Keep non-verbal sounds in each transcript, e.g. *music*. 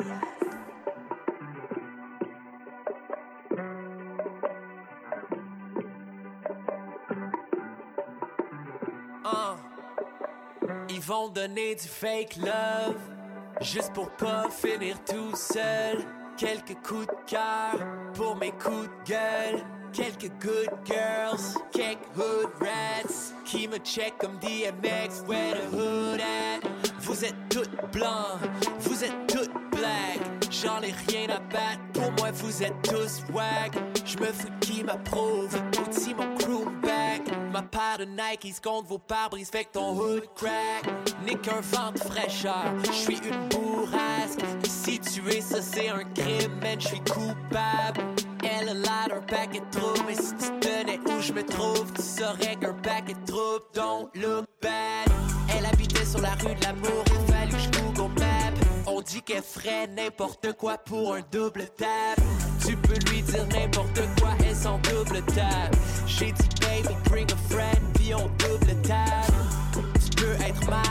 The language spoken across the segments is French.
Uh. Ils vont donner du fake love juste pour pas finir tout seul. Quelques coups de cœur pour mes coups de gueule. Quelques good girls, quelques hood rats qui me check comme DMX, where the hood at? Vous êtes toutes blancs, vous êtes toutes J'en ai rien à battre, pour moi vous êtes tous wag. Je me fous qui m'approuve, outil mon crew back. Ma paire de Nikes contre vos pare-brises, fait que ton hood crack. Nick un vent de fraîcheur, je suis une bourrasque. Si tu es ça, c'est un crime, man, je coupable. Elle a l'air d'un paquet de troubles, mais si tu tenais où je me trouve, tu saurais qu'un paquet de troubles don't look bad. Elle habitait sur la rue de l'amour, il fallu que. On dit qu'elle ferait n'importe quoi pour un double tap. Tu peux lui dire n'importe quoi, elle s'en double tap. J'ai dit baby, bring a friend, puis on double tap. Tu peux être ma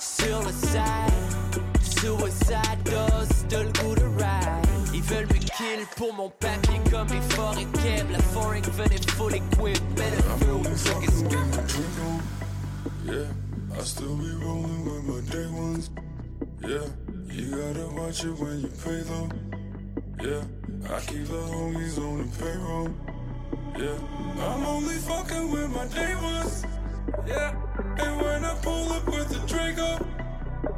sur le side. Suicide t'as le goût de ride. Ils veulent me kill pour mon papier comme les forêts Keb. La foreign venait full equip, mais le feu, so it's Yeah, I still be rolling with my day ones. Yeah, you gotta watch it when you pay though. Yeah, I keep the homies on the payroll. Yeah, I'm only fucking with my day ones. Yeah, and when I pull up with the Draco.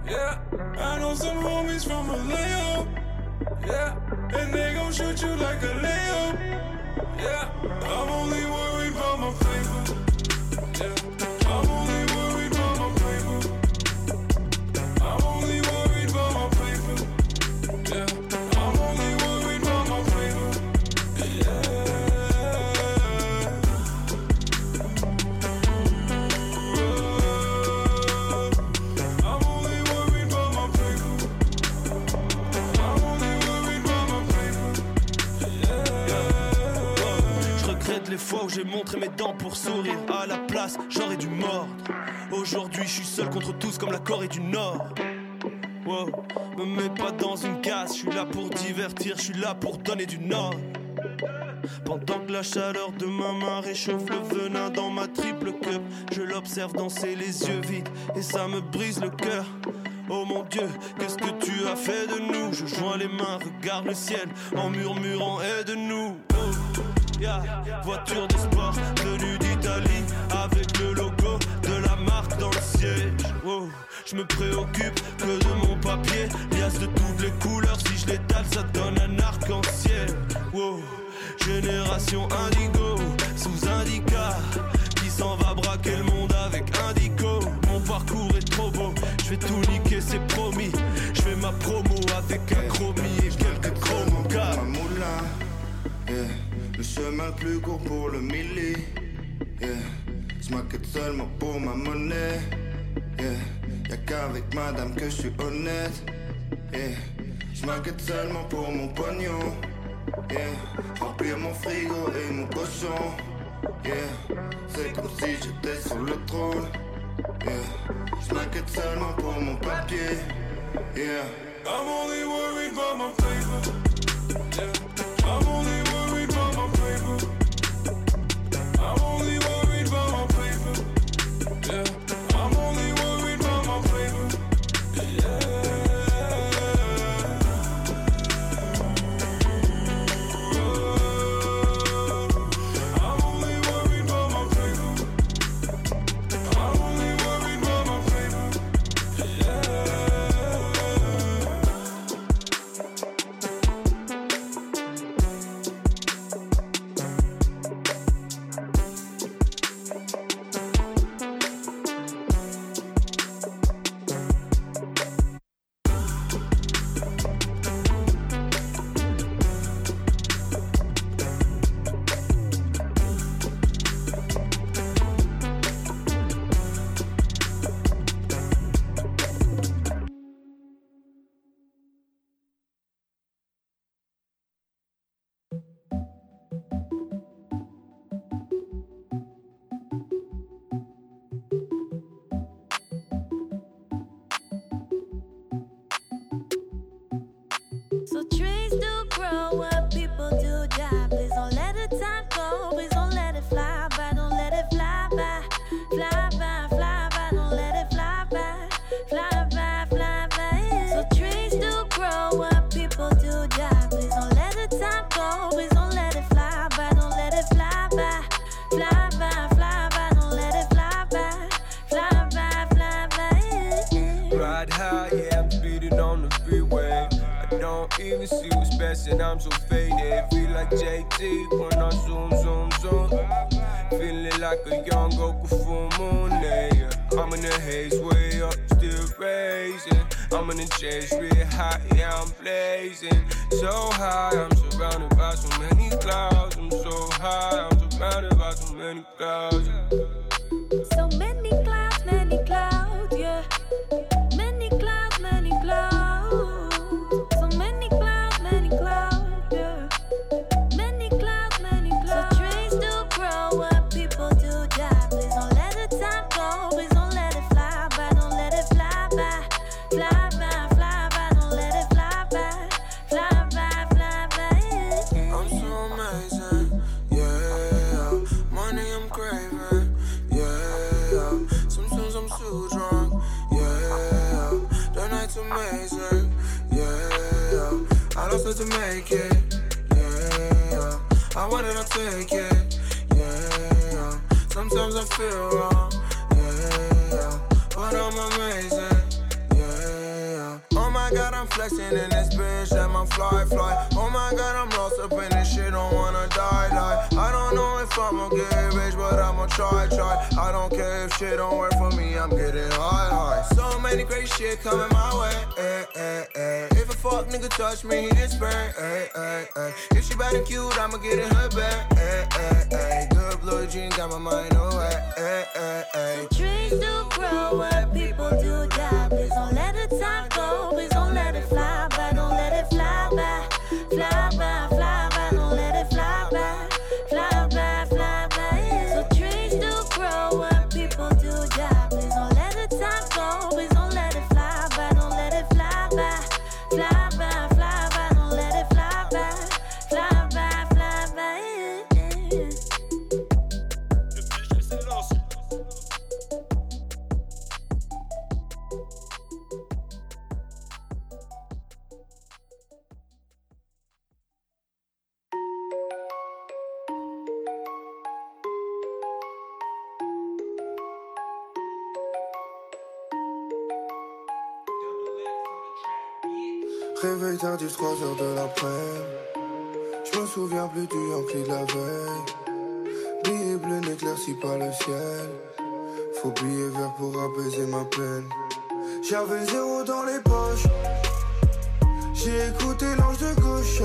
Yeah, I know some homies from Vallejo. Yeah, and they gon' shoot you like a Leo. Yeah, I'm only worried about my paper. Yeah, j'ai montré mes dents pour sourire. À la place, j'aurais dû mordre. Aujourd'hui, je suis seul contre tous comme la Corée du Nord. Wow, me mets pas dans une case, je suis là pour divertir, je suis là pour donner du nord. Pendant que la chaleur de ma main réchauffe le venin dans ma triple cup, je l'observe danser les yeux vides et ça me brise le cœur. Oh mon Dieu, qu'est-ce que tu as fait de nous? Je joins les mains, regarde le ciel en murmurant aide-nous. Voiture de sport venue d'Italie avec le logo de la marque dans le siège. Oh, je me préoccupe que de mon papier, liasse de toutes les couleurs. Si je l'étale, ça donne un arc-en-ciel. Wow. Génération indigo, sous indica Qui s'en va braquer le monde avec indico Mon parcours est trop beau, je vais tout niquer, c'est promis Je fais ma promo avec un chromie et quelques chromos chemin plus court pour le milli, yeah. Je m'inquiète seulement pour ma monnaie, yeah. Y'a qu'avec madame que je suis honnête, yeah. Je m'inquiète seulement pour mon pognon, yeah. Remplir mon frigo et mon cochon, yeah. C'est comme si j'étais sur le trône, yeah. Je m'inquiète seulement pour mon papier, yeah. I'm only worried about my paper. Yeah. Worried about even see what's best, and I'm so faded. Feel like JT when I zoom, zoom, zoom. Feeling like a young Goku full moon, yeah. I'm in the haze, way up, still raising. I'm in the chase, real high, yeah, I'm blazing. So high, I'm surrounded by so many clouds. I'm so high, I'm surrounded by so many clouds. So many clouds, many clouds, yeah. Feel wrong, flexing in this bitch, that my fly fly. Oh my god, I'm lost up in this shit, don't wanna die, die. I don't know if I'ma get rich, but I'ma try, try. I don't care if shit don't work for me, I'm getting high, high. So many great shit coming my way, eh, eh, eh. If a fuck nigga touch me, it's burn, eh, eh, eh. If she bad and cute, I'ma get in her bed, eh, eh, eh. Good blue jean got my mind away, eh, eh, eh. Trees do grow where people do die. Please don't let the time go. Please don't let it fly by. Don't let it fly by. Fly Réveil tardif, 3 heures de l'après. Je me souviens plus du Yankee de la veille. Billet bleu n'éclairci pas le ciel. Faut billet vert pour apaiser ma peine. J'avais zéro dans les poches. J'ai écouté l'ange de gauche.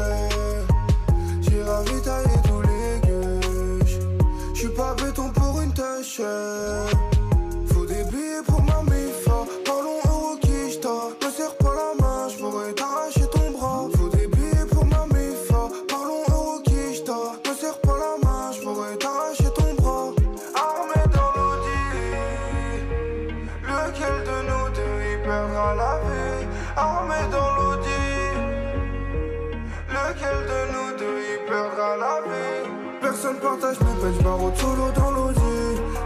Peines, j'barre solo dans l'audi.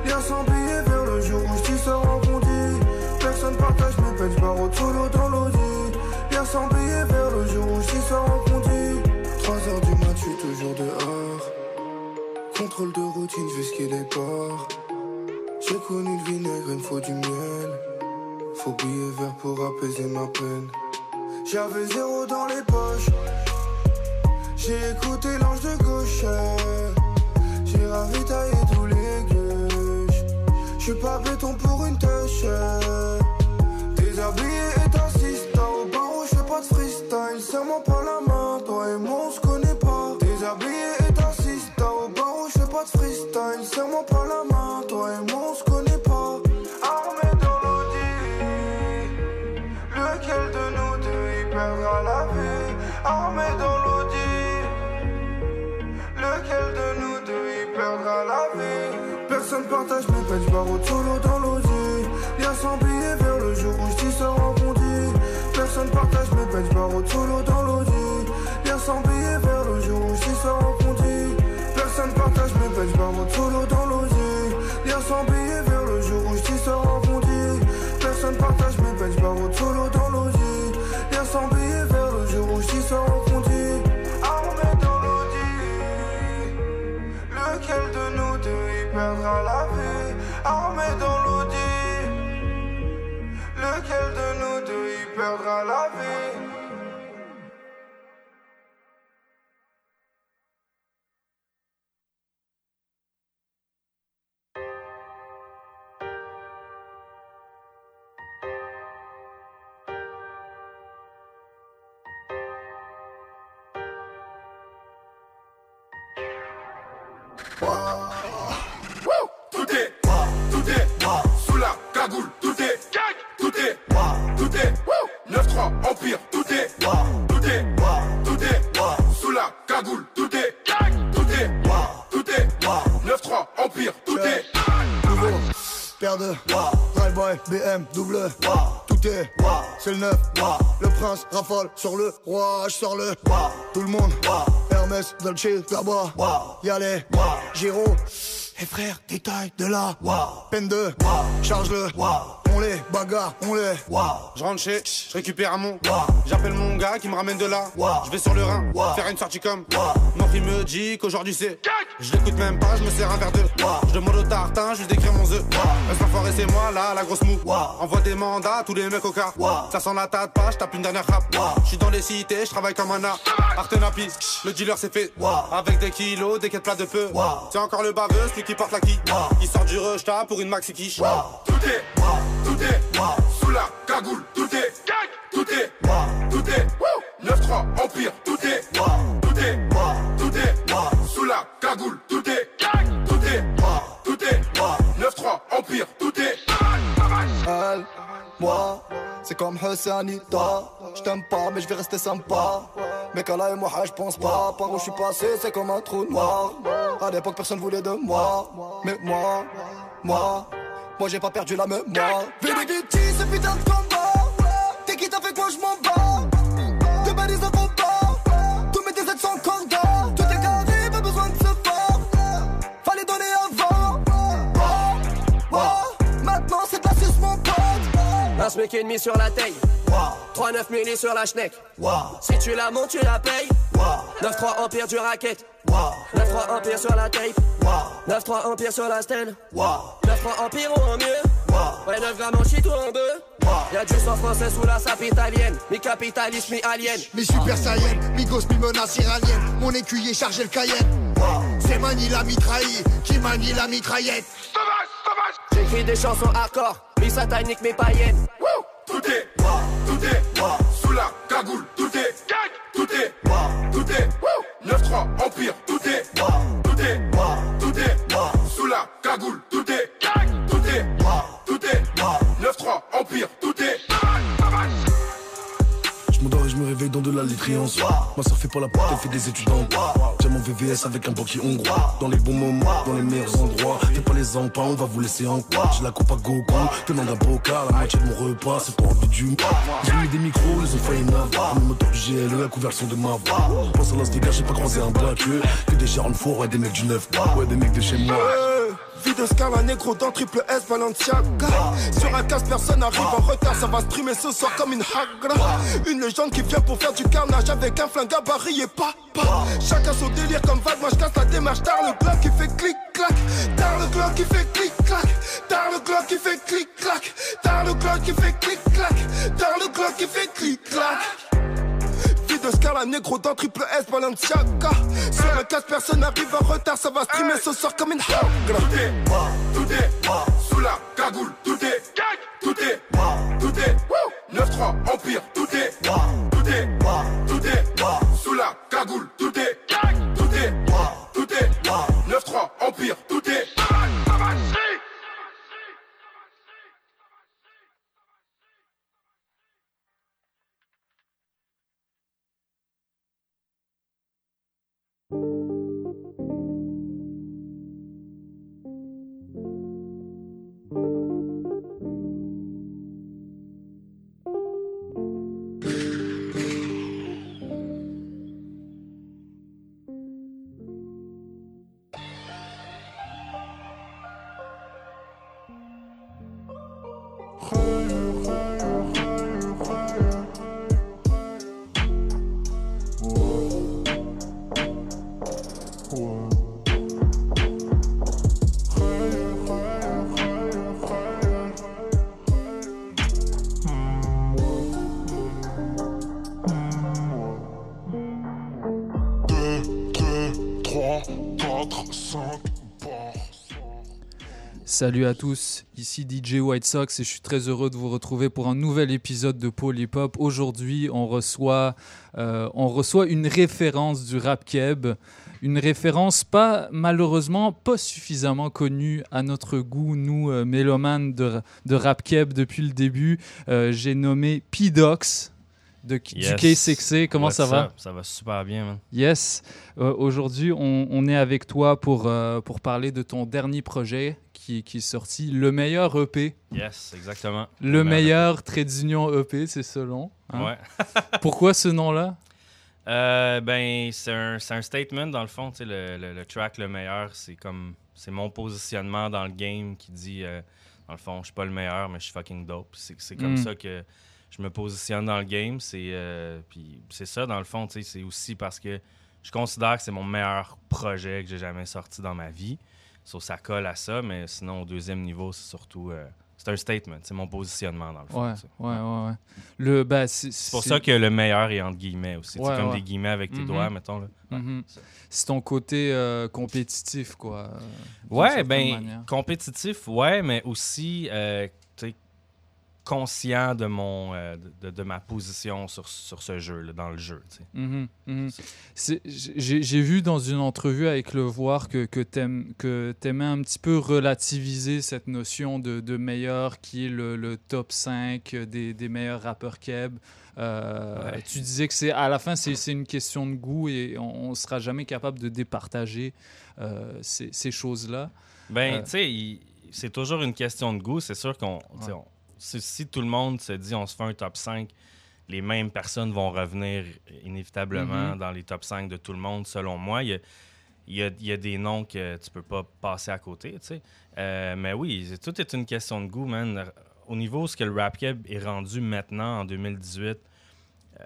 Lien sans billet vers le jour où j't'y sors en condi. Personne partage mes peines, j'barre solo dans l'audi. Lien sans billet vers le jour où j't'y sors en condi. 3 heures du mat, j'suis toujours dehors. Contrôle de routine, j'vais les ports. J'ai connu le vinaigre, il me faut du miel. Faut billet vert pour apaiser ma peine. J'avais zéro dans les poches. J'ai écouté l'ange de gauche. J'ai ravitaillé tous les gueuches. J'suis pas béton pour une tâche. Déshabillé et t'assistant au barreau, j'fais pas de freestyle. Serre-moi pas la main, toi et moi Personne partage mes peines, j'barre solo dans l'audi. Lien sans billet vers le jour où j't'y sors en condi Personne partage mes peines, j'barre solo dans l'audi. Lien sans billet vers le jour où j't'y sors en condi Personne partage mes peines, j'barre solo dans Lequel de nous deux y perdra la vie 9-3, Empire, tout est, tout est, tout est, sous la cagoule, tout est, tout est, tout est, 9-3, Empire, tout est. Nouveau, paire de Drive-by, BM, double Tout est, c'est le neuf Le prince rafale sur le roi Je sors le, tout le monde. Hermès, Dolce, là-bas Y'a les, Giro Et frère, détail de là Peine de, charge-le On les bagarre, on les Je rentre chez, je récupère un mon. J'appelle mon gars qui me ramène de là. Je vais sur le Rhin, faire une sortie comme. Mon fils me dit qu'aujourd'hui c'est. Je l'écoute même pas, je me sers un verre de. Je demande au tartin, je lui décris mon œuf. Reste l'enfoiré, c'est moi là, la grosse mou. Envoie des mandats à tous les mecs au car. Ça sent la tête pas, je tape une dernière rap. Je suis dans les cités, je travaille comme un art. Artenapi, le dealer c'est fait. Avec des kilos, des quêtes plats de peu. C'est encore le baveux, celui qui porte la qui. Il sort du rush pour une maxi quiche. Tout est, tout est, sous la cagoule, tout est, tout est, tout est, 9-3, Empire, tout est, tout est, tout est, sous la cagoule, tout est, tout est, tout est, 9-3, Empire, tout est. Elle, moi, c'est comme Hussanita. Je t'aime pas, mais je vais rester sympa. Mais là et moi, je pense pas. Par où je suis passé, c'est comme un trou noir. À l'époque, personne voulait de moi. Mais moi, moi, moi, j'ai pas perdu la mémoire. Vérité, ce putain de combat. T'es qui t'as fait quoi, je m'en bats. Un smic et demi sur la taille. 3-9 milli sur la schneck. Si tu la montes, tu la payes. 9-3 empire du racket. 9-3 empire sur la tape. 9-3 empire sur la stand. 9-3 empire ou en mieux. Ouais, 9 grammes en shit ou en bœuf. Y'a du sang français sous la sape italienne. Mi capitaliste, mi alien. Mi super saiyan, mi gosse, mi menace iranienne. Mon écuyer chargé le cayenne. C'est Mani la mitraille qui manie la mitraillette. J'écris des chansons hardcore. Satanique, mi païenne. Tout est, tout est, sous la cagoule, tout est, tout est, tout est, 9-3, Empire, tout est, tout est, tout est, sous la cagoule, tout est, tout est, tout est, 9-3, Empire, tout dans de la laiterie en. Ma soeur fait pas la porte, elle fait des études en. J'ai mon VVS avec un banquier hongrois. Dans les bons moments, dans les meilleurs endroits. Fais pas les empans, on va vous laisser en quoi. J'ai la coupe à Goku, demande un bocal. La moitié de mon repas, c'est pour envie du ont mis des micros, ils ont failli n'avoir. Le moteur du GLE, la couverture de ma voix. Pense à l'os des gars, j'ai pas croisé un black Que des de four, ouais, des mecs du 9 Ouais, des mecs de chez moi. Vie de Scala négro dans triple S Balenciaga. Sur un casse personne arrive en retard Ça va streamer ce soir comme une hagra. Une légende qui vient pour faire du carnage Avec un flingue à baril et pas Chacun son délire comme vague Moi je casse la démarche. Tard le glock qui fait clic clac Tard le glock qui fait clic clac Tard le glock qui fait clic clac Tard le glock qui fait clic clac Tard le qui fait clic clac De Scala négro dans triple S Balenciaga. Sur un casse personne arrive en retard Ça va streamer ce soir comme une hagra Tout est, tout est, sous la cagoule, tout est, tout est, tout est, 9-3, Empire, tout est, tout est, tout est, sous la cagoule, tout est, tout est, tout est, 9-3, Empire, tout est. Salut à tous, ici DJ White Sox et je suis très heureux de vous retrouver pour un nouvel épisode de Polypop. Aujourd'hui, on reçoit, euh, on reçoit une référence du rap keb, une référence pas malheureusement pas suffisamment connue à notre goût, nous euh, mélomanes de, de rap keb depuis le début. Euh, J'ai nommé P-Dox de, Yes. du K6C. Comment What's ça va? up? Ça va super bien, man. Yes. Euh, Aujourd'hui, on, on est avec toi pour, euh, pour parler de ton dernier projet qui, qui est sorti, Le meilleur EP. Yes, exactement. Le meilleur trait d'union EP, c'est selon. hein? Ouais. *laughs* Pourquoi ce nom-là? Euh, ben, c'est un, un statement, dans le fond. tu sais, Le, le- le track le meilleur, c'est comme. C'est mon positionnement dans le game qui dit, euh, dans le fond, je suis pas le meilleur, mais je suis fucking dope. C'est c'est comme Mm. ça que je me positionne dans le game. C'est euh, puis c'est ça, dans le fond. tu sais, C'est aussi parce que je considère que c'est mon meilleur projet que j'ai jamais sorti dans ma vie. So, ça colle à ça, mais sinon, au deuxième niveau, c'est surtout. euh, c'est un statement. C'est mon positionnement, dans le fond. Ouais, ouais, ouais, ouais. Le, ben, c'est pour ça que le meilleur est entre guillemets aussi. Ouais, c'est comme ouais. des guillemets avec tes Mhm. doigts, mettons. Là. Mhm. C'est ton côté euh, compétitif, quoi. Ouais, ben, manière. compétitif, ouais, mais aussi euh, conscient de mon euh, de, de ma position sur, sur ce jeu, là, dans le jeu. tu sais. C'est- J'ai vu dans une entrevue avec Le Voir que, que tu aimais un petit peu relativiser cette notion de, de meilleur qui est le, le top 5 des, des meilleurs rappeurs keb. Euh, Ouais. Tu disais que c'est à la fin, c'est une question de goût et on ne sera jamais capable de départager euh, ces, ces choses-là. Ben, Euh, tu sais, c'est toujours une question de goût. C'est sûr qu'on. Ouais. Si, si tout le monde se dit on se fait un top 5, les mêmes personnes vont revenir inévitablement Mhm. dans les top 5 de tout le monde, selon moi. Il y a, il y a- il y a des noms que tu peux pas passer à côté, tu sais. Euh, mais oui, tout est une question de goût, man. Au niveau où ce que le rap est rendu maintenant, en 2018, euh,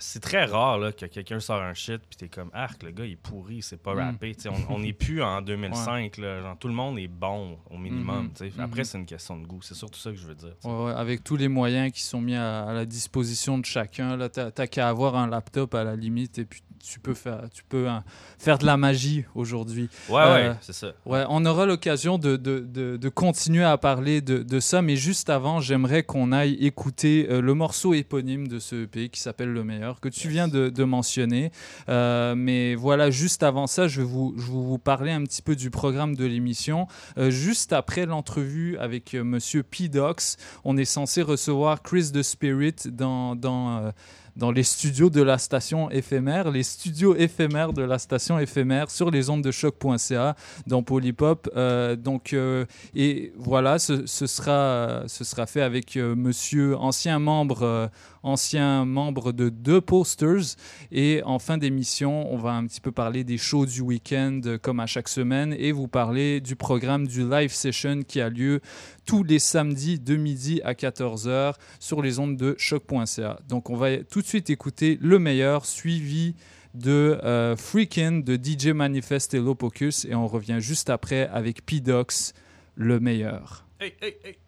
c'est très rare là, que quelqu'un sort un shit puis t'es comme arc le gars il est pourri c'est pas Mm. rappé on n'est plus en *laughs* 2005 là, genre, tout le monde est bon au minimum sais. après Mhm. c'est une question de goût c'est surtout ça que je veux dire. Ouais, ouais, avec tous les moyens qui sont mis à, à la disposition de chacun, là, t'as qu'à avoir un laptop à la limite et puis tu peux faire, tu peux hein, faire de la magie aujourd'hui. Ouais, ouais, c'est ça. Ouais, on aura l'occasion de, de, de, de continuer à parler de, de ça, mais juste avant, j'aimerais qu'on aille écouter euh, le morceau éponyme de ce EP qui s'appelle Le Meilleur, que tu viens de, mentionner. Euh, mais voilà, juste avant ça, je vais vous, je vais vous parler un petit peu du programme de l'émission. Euh, juste après l'entrevue avec euh, Monsieur P. Dox, on est censé recevoir Chris the Spirit dans, dans, euh, dans les studios de la station éphémère, les studios éphémères de la station éphémère sur les ondes de choc.ca dans Polypop. Euh, donc, euh, et voilà, ce, sera, ce sera fait avec euh, monsieur, ancien membre, ancien membre de deux posters. Et en fin d'émission, on va un petit peu parler des shows du week-end, comme à chaque semaine, et vous parler du programme du live session qui a lieu tous les samedis de midi à 14h sur les ondes de choc.ca. Donc, on va tout de suite écouter le meilleur, suivi de euh, Freakin' de DJ Manifest et Lopocus, et on revient juste après avec P-Dox, le meilleur. Hey, hey, hey.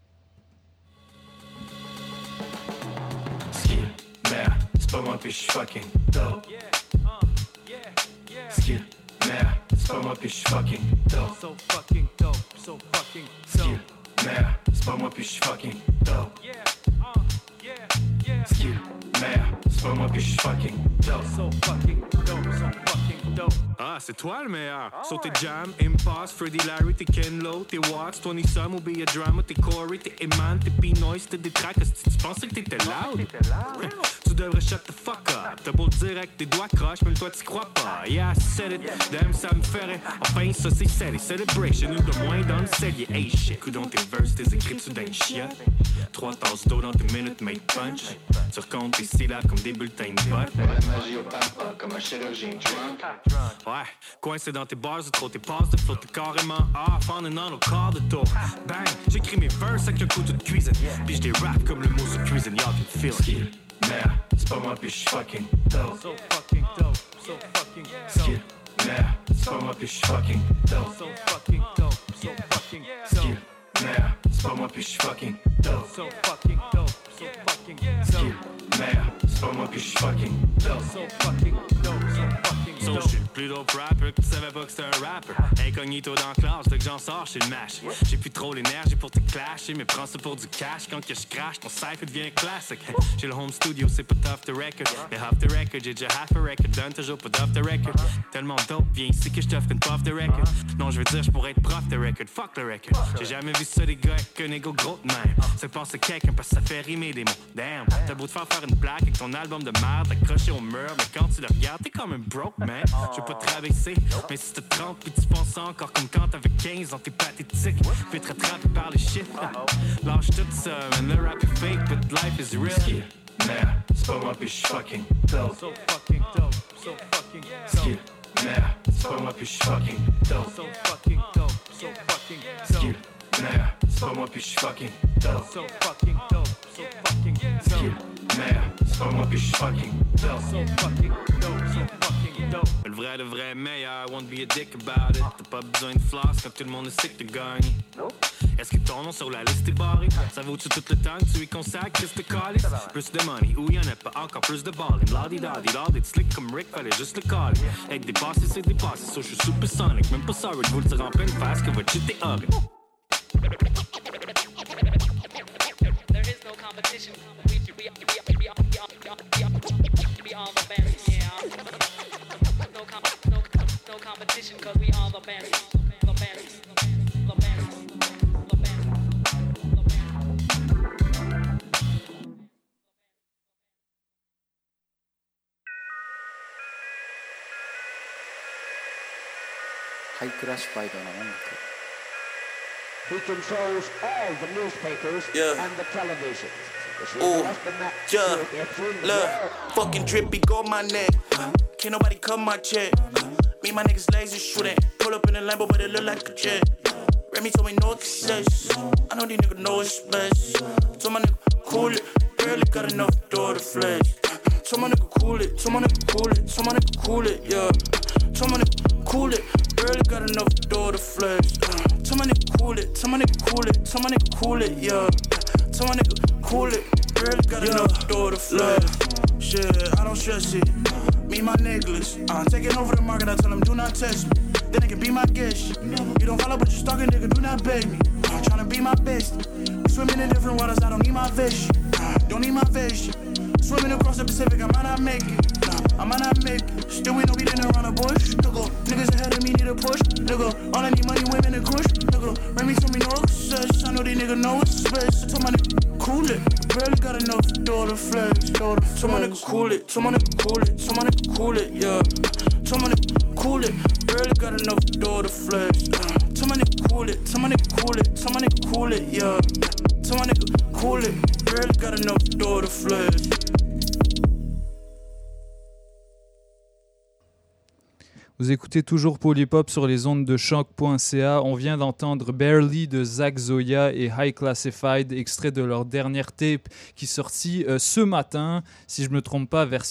Skill, merde, c'est pas moi puis je suis fucking dope. Skill, merde, c'est pas moi puis je suis fucking dope. So fucking dope, so fucking Skill, merde, c'est pas moi puis je suis fucking dope. Skill, merde, c'est pas moi puis je suis fucking dope. So fucking dope, so fucking dope. Ah, c'est toi le meilleur. So t'es Jam, Impasse, Freddy Larry, t'es Ken Lo, t'es Watts, Tony Sum ou Be a Drama, t'es Corey, t'es Eman, t'es P-Noise, t'es des tracks. Est-ce que tu pensais que t'étais loud? Tu devrais shut the fuck up. T'as beau dire avec tes doigts croches, même toi tu crois pas. Yeah, I said it, damn, ça me ferait. Enfin, ça c'est serré, celebration, ou de moins dans le cellier. Hey shit, coudon tes verses, tes écritures d'un chien. Trois tasses d'eau dans tes minutes, make punch. Tu recomptes tes syllabes comme des bulletins de vote. magie au papa comme un chirurgien. Ouais, coincé dans tes bars trop tes passes de flotter carrément off en and on au quart de tour. Bang, j'écris mes verses avec un couteau de cuisine. Puis je les rap comme le mot sur cuisine, y'all can feel it. merde, c'est pas moi puis je suis fucking dope. So fucking dope, so fucking Skill, merde, c'est pas moi puis je suis fucking dope. So fucking dope, so fucking Skill, merde, c'est pas moi puis je suis fucking dope. So fucking dope, so fucking Skill, merde, c'est c'est pas moi puis je suis fucking dope. So fucking dope, so fucking So, je suis dope rapper que tu savais pas que c'était un rapper. Incognito dans la classe, dès que j'en sors, je le mash. J'ai plus trop l'énergie pour te clasher, mais prends ça pour du cash. Quand que je crash, ton cypher devient classique. J'ai le home studio, c'est pas tough the record. Mais half the record, j'ai déjà half a record. Donne toujours pas d'off the record. Tellement dope, viens ici que je t'offre une puff de record. Non, je veux dire, je pourrais être prof de record. Fuck le record. J'ai jamais vu ça des gars avec un ego gros de même. Ça pense à quelqu'un parce que ça fait rimer des mots. Damn, t'as beau te faire faire une plaque avec ton album de merde accroché au mur, mais quand tu le regardes, t'es comme un broke man. Je veux pas te rabaisser, mais si t'as 30 puis tu penses encore comme quand t'avais 15 ans, t'es pathétique. Puis te rattraper par les shit. Lâche tout ça, man. Le rap est fake, but life is real. Merde, c'est pas moi puis fucking dope. So fucking dope, so fucking Skill, dope. merde, c'est pas moi puis fucking dope. So fucking dope, so fucking Skill, dope. merde, c'est pas moi puis fucking dope. So fucking dope, so fucking Skill, dope. merde, c'est pas moi puis fucking dope. So fucking dope, so fucking dope. Le vrai de vrai meilleur, won't be a dick about it. T'as pas besoin de floss quand tout le monde sait que t'as gagné. Est-ce que ton nom sur la liste est barré? Ça vaut-tu tout le temps que tu y consacres juste le calice? Plus de money, ou y'en a pas encore plus de balling. Lardy daddy, lardy, slick comme Rick, fallait juste le caler. Avec des passes, c'est des passes, so je suis supersonic. Même pas sorry de vous le dire en pleine face que votre shit est horrible. There is no competition. We, we, we, ハイクラシファイドな音楽 He controls all the newspapers Yeah. and the television. Ooh, yeah, look, fucking drippy go my neck. Can't nobody cut my check. Me and my niggas lazy shooting. Pull up in a Lambo, but it look like a jet. Remy told me no success. I know these niggas know it's best. Told my nigga cool it. Barely got enough door to flex. Told my nigga cool it. Told my nigga cool it. Told my nigga cool it. Yeah. Told my nigga cool it. Barely got enough door to flex. Told my nigga cool it. Told my nigga cool it. Told my nigga cool it. Yeah. Told my nigga cool it. Barely got enough door to flex. Shit, I don't stress it. Me, my niggas, uh, taking over the market. I tell them, do not test me. Then they can be my guest. You don't follow, but you stalking, nigga. Do not beg me. I'm trying to be my best. Swimming in different waters, I don't need my fish. Don't need my fish. Swimming across the Pacific, I might not make it. I might not make it. Still, we know we didn't run a bush. Nigga, niggas ahead of me need a push. Nigga, all I need money, women, and kush. Nigga, Remy told me no success. I know these niggas know it's space. I told my nigga, cool it. Barely got enough to flex. Door to Told my nigga, cool it. Told my nigga, cool it. Told my nigga, cool it. Yeah. Told my nigga, cool it. Barely got enough to flex. Uh, Told my nigga, cool it. Told my nigga, cool it. Told my nigga, cool it. Yeah. Told my nigga, cool it. Barely got enough to flex. Vous écoutez toujours Polypop sur les ondes de choc.ca. On vient d'entendre Barely de Zach Zoya et High Classified, extrait de leur dernière tape qui est sortie euh, ce matin, si je ne me trompe pas, vers,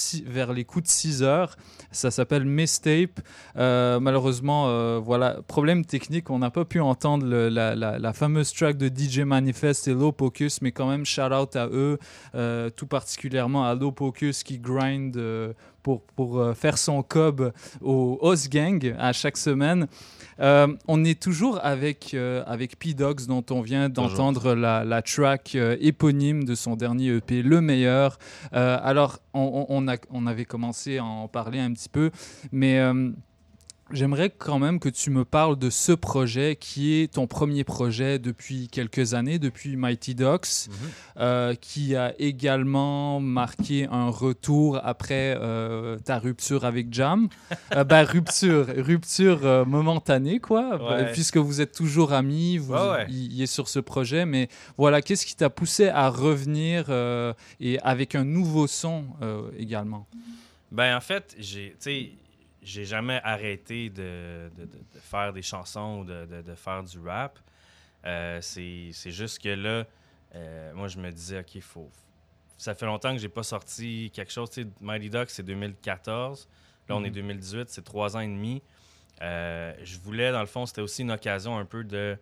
les coups de 6 heures. Ça s'appelle Mistape. Euh, malheureusement, euh, voilà, problème technique, on n'a pas pu entendre la- la fameuse track de DJ Manifest et Low Pocus, mais quand même, shout out à eux, euh, tout particulièrement à Low Pocus qui grind. Pour, pour euh, faire son cob au Host Gang à chaque semaine. Euh, on est toujours avec, euh, avec P-Dogs, dont on vient d'entendre la, la track euh, éponyme de son dernier EP, Le Meilleur. Alors, on, on- on a, on avait commencé à en parler un petit peu, mais... J'aimerais quand même que tu me parles de ce projet qui est ton premier projet depuis quelques années, depuis Mighty Docs, euh, qui a également marqué un retour après euh, ta rupture avec Jam. *laughs* Euh, ben, rupture, rupture euh, momentanée, quoi, Ouais. puisque vous êtes toujours amis, vous, ouais. est sur ce projet. Mais voilà, qu'est-ce qui t'a poussé à revenir et avec un nouveau son également? Ben, en fait, j'ai, tu sais, j'ai jamais arrêté de, de- faire des chansons ou de, de- faire du rap. Euh, c'est, juste que là, euh, moi, je me disais, OK, faut. Ça fait longtemps que j'ai pas sorti quelque chose. Tu sais, Mighty Ducks, c'est 2014. Là, on est Mhm. 2018, c'est trois ans et demi. Euh, je voulais, dans le fond, c'était aussi une occasion un peu de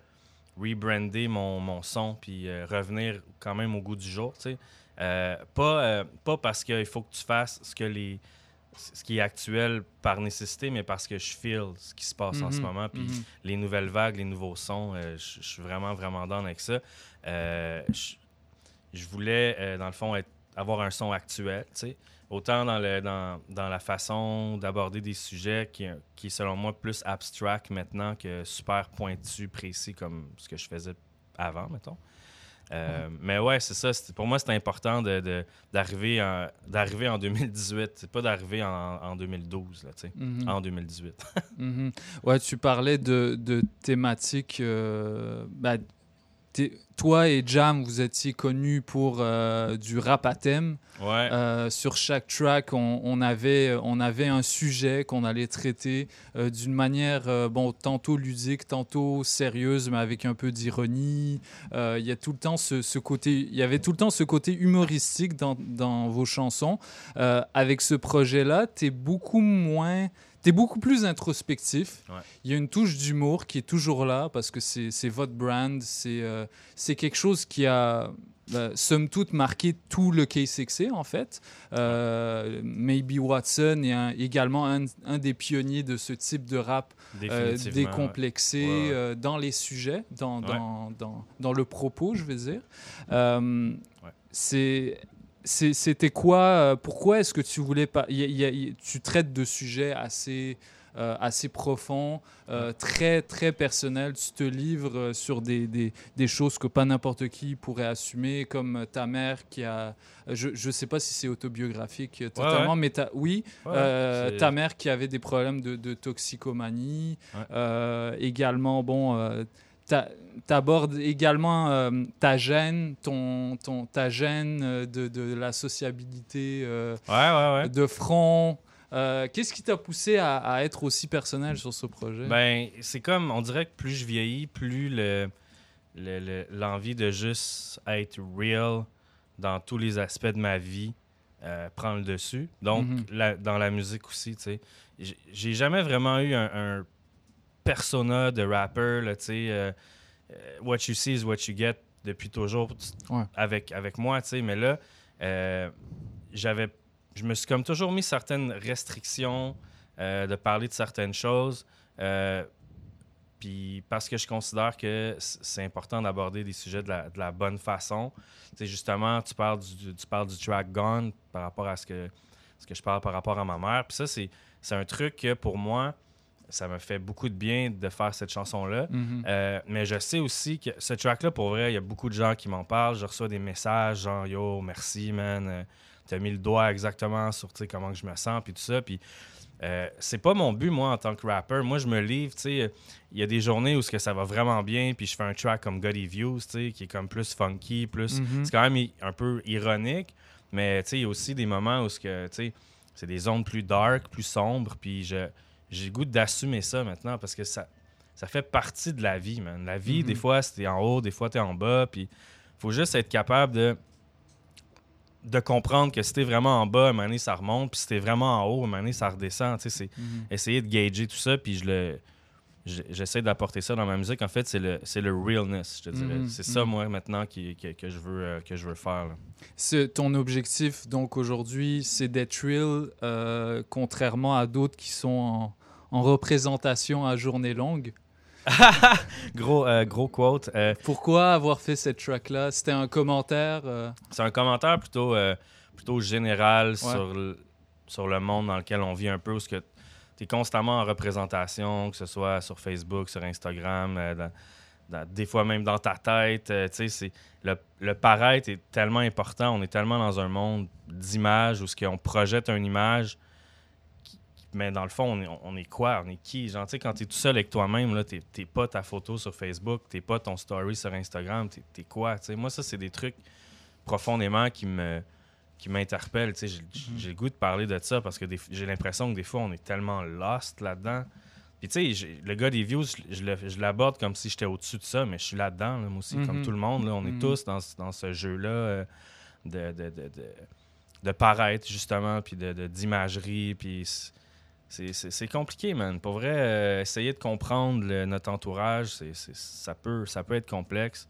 rebrander mon, mon son puis revenir quand même au goût du jour, tu sais. Pas, pas parce qu'il faut que tu fasses ce que les ce qui est actuel par nécessité, mais parce que je feel ce qui se passe en ce Mhm, moment. Puis mhm. les nouvelles vagues, les nouveaux sons, euh, je je suis vraiment, vraiment down avec ça. Euh, je, je voulais, euh, dans le fond, être- avoir un son actuel, tu sais. Autant dans, le, dans, dans la façon d'aborder des sujets qui, qui est, selon moi, plus abstract maintenant que super pointu, précis, comme ce que je faisais avant, mettons. Euh, Mais ouais, c'est ça. c'est- Pour moi, c'était important de- de- d'arriver en, en 2018. C'est pas d'arriver en, en 2012, là, tu sais. Mhm. En 2018. *laughs* Mhm. Ouais, tu parlais de, de thématiques. euh, t'es- toi et Jam, vous étiez connus pour euh, du rap à thème. Ouais. Euh, sur chaque track, on, on avait, on avait un sujet qu'on allait traiter euh, d'une manière, bon, tantôt ludique, tantôt sérieuse, mais avec un peu d'ironie. Il y a tout le temps ce, ce côté, il y avait tout le temps ce côté humoristique dans, dans vos chansons. Avec ce projet-là, tu es beaucoup moins T'es beaucoup plus introspectif. Ouais. Il y a une touche d'humour qui est toujours là parce que c'est votre brand. C'est euh, quelque chose qui a, euh, somme toute, marqué tout le K6A, en fait. Euh, Maybe Watson est un- également un, un des pionniers de ce type de rap euh, décomplexé ouais. Ouais, ouais. euh, dans les sujets, dans, dans, dans, dans le propos, je veux dire. C'est- C'était quoi euh, Pourquoi est-ce que tu voulais pas il y a- il y a- il y a- Tu traites de sujets assez euh, assez profonds, euh, très très personnels. Tu te livres sur des, des, des choses que pas n'importe qui pourrait assumer, comme ta mère qui a. Je je sais pas si c'est autobiographique totalement, ouais. mais ta, oui, Ouais, ta mère qui avait des problèmes de, de toxicomanie. Également, bon. T'a- T'abordes également euh, ta gêne, ton, ton, ta gêne euh, de, de la sociabilité euh, Ouais, ouais, ouais. de front. Euh, Qu'est-ce qui t'a poussé à, à être aussi personnel sur ce projet? Ben, c'est comme, on dirait que plus je vieillis, plus le le- le- l'envie de juste être real dans tous les aspects de ma vie prend le dessus. Donc, Mhm. la- dans la musique aussi, tu sais. J'ai- J'ai jamais vraiment eu un, un persona de rapper, là, tu sais. euh, euh, what you see is what you get depuis toujours Ouais. avec, avec moi, tu sais. Mais là, euh, j'avais je me suis comme toujours mis certaines restrictions euh, de parler de certaines choses. puis parce que je considère que c'est important d'aborder des sujets de la, de la bonne façon. Tu sais, justement, tu parles du, tu parles du track Gone par rapport à ce que, ce que je parle par rapport à ma mère. Puis ça, c'est c'est un truc que pour moi, ça me fait beaucoup de bien de faire cette chanson-là. Mhm. Euh, mais je sais aussi que ce track-là, pour vrai, il y a beaucoup de gens qui m'en parlent. Je reçois des messages genre Yo, merci, man. Euh, T'as mis le doigt exactement sur tu comment que je me sens, puis tout ça. Puis euh, c'est pas mon but, moi, en tant que rapper. Moi, je me livre, tu sais. Il y a des journées où que ça va vraiment bien, puis je fais un track comme Goody Views, tu sais, qui est comme plus funky, plus. Mhm. C'est quand même un peu ironique, mais tu sais, il y a aussi des moments où ce que, tu sais, c'est des zones plus dark, plus sombres, puis je j'ai le goût d'assumer ça maintenant parce que ça, ça fait partie de la vie, man. La vie, Mhm. des fois, c'était en haut, des fois, t'es en bas, puis faut juste être capable de de comprendre que si t'es vraiment en bas, à un moment donné, ça remonte, puis si t'es vraiment en haut, à un moment donné, ça redescend. Tu sais, c'est Mhm. essayer de gager tout ça, puis je le... je- J'essaie d'apporter ça dans ma musique. En fait, c'est le, c'est le realness, je te dirais. Mhm, C'est ça, mhm. moi, maintenant, qui, que, que je veux, euh, que je veux faire. ton objectif, donc aujourd'hui, c'est d'être real, euh, contrairement à d'autres qui sont en, en représentation à journée longue. *laughs* gros, euh, gros quote. euh, Pourquoi avoir fait cette track-là? C'était un commentaire euh, C'est un commentaire plutôt, plutôt général sur, le, sur le monde dans lequel on vit un peu, où tu es constamment en représentation, que ce soit sur Facebook, sur Instagram, dans- dans- des fois même dans ta tête. c'est- le, le paraître est tellement important. On est tellement dans un monde d'images où ce qu'on projette une image. Mais dans le fond, on est, on est quoi? On est qui? Genre, tu sais, quand tu es tout seul avec toi-même, là, t'es t'es pas ta photo sur Facebook, t'es pas ton story sur Instagram, t'es es quoi? Tu sais, moi, ça, c'est des trucs profondément qui me qui m'interpellent. Tu sais, J'ai j'ai le goût de parler de ça parce que des- j'ai l'impression que des fois, on est tellement lost là-dedans. Puis, tu sais, le gars des views, je, je le- je l'aborde comme si j'étais au-dessus de ça, mais je suis là-dedans, là, moi aussi, comme Mhm. tout le monde. là. on est Mhm. tous dans, ce- dans ce jeu-là euh, de, de, de, de, de paraître, justement, puis de- d'imagerie. Puis, c'est- c'est- c'est c'est compliqué, man. Pour vrai, euh, essayer de comprendre le- notre entourage, c'est c'est- ça, peut, ça peut être complexe.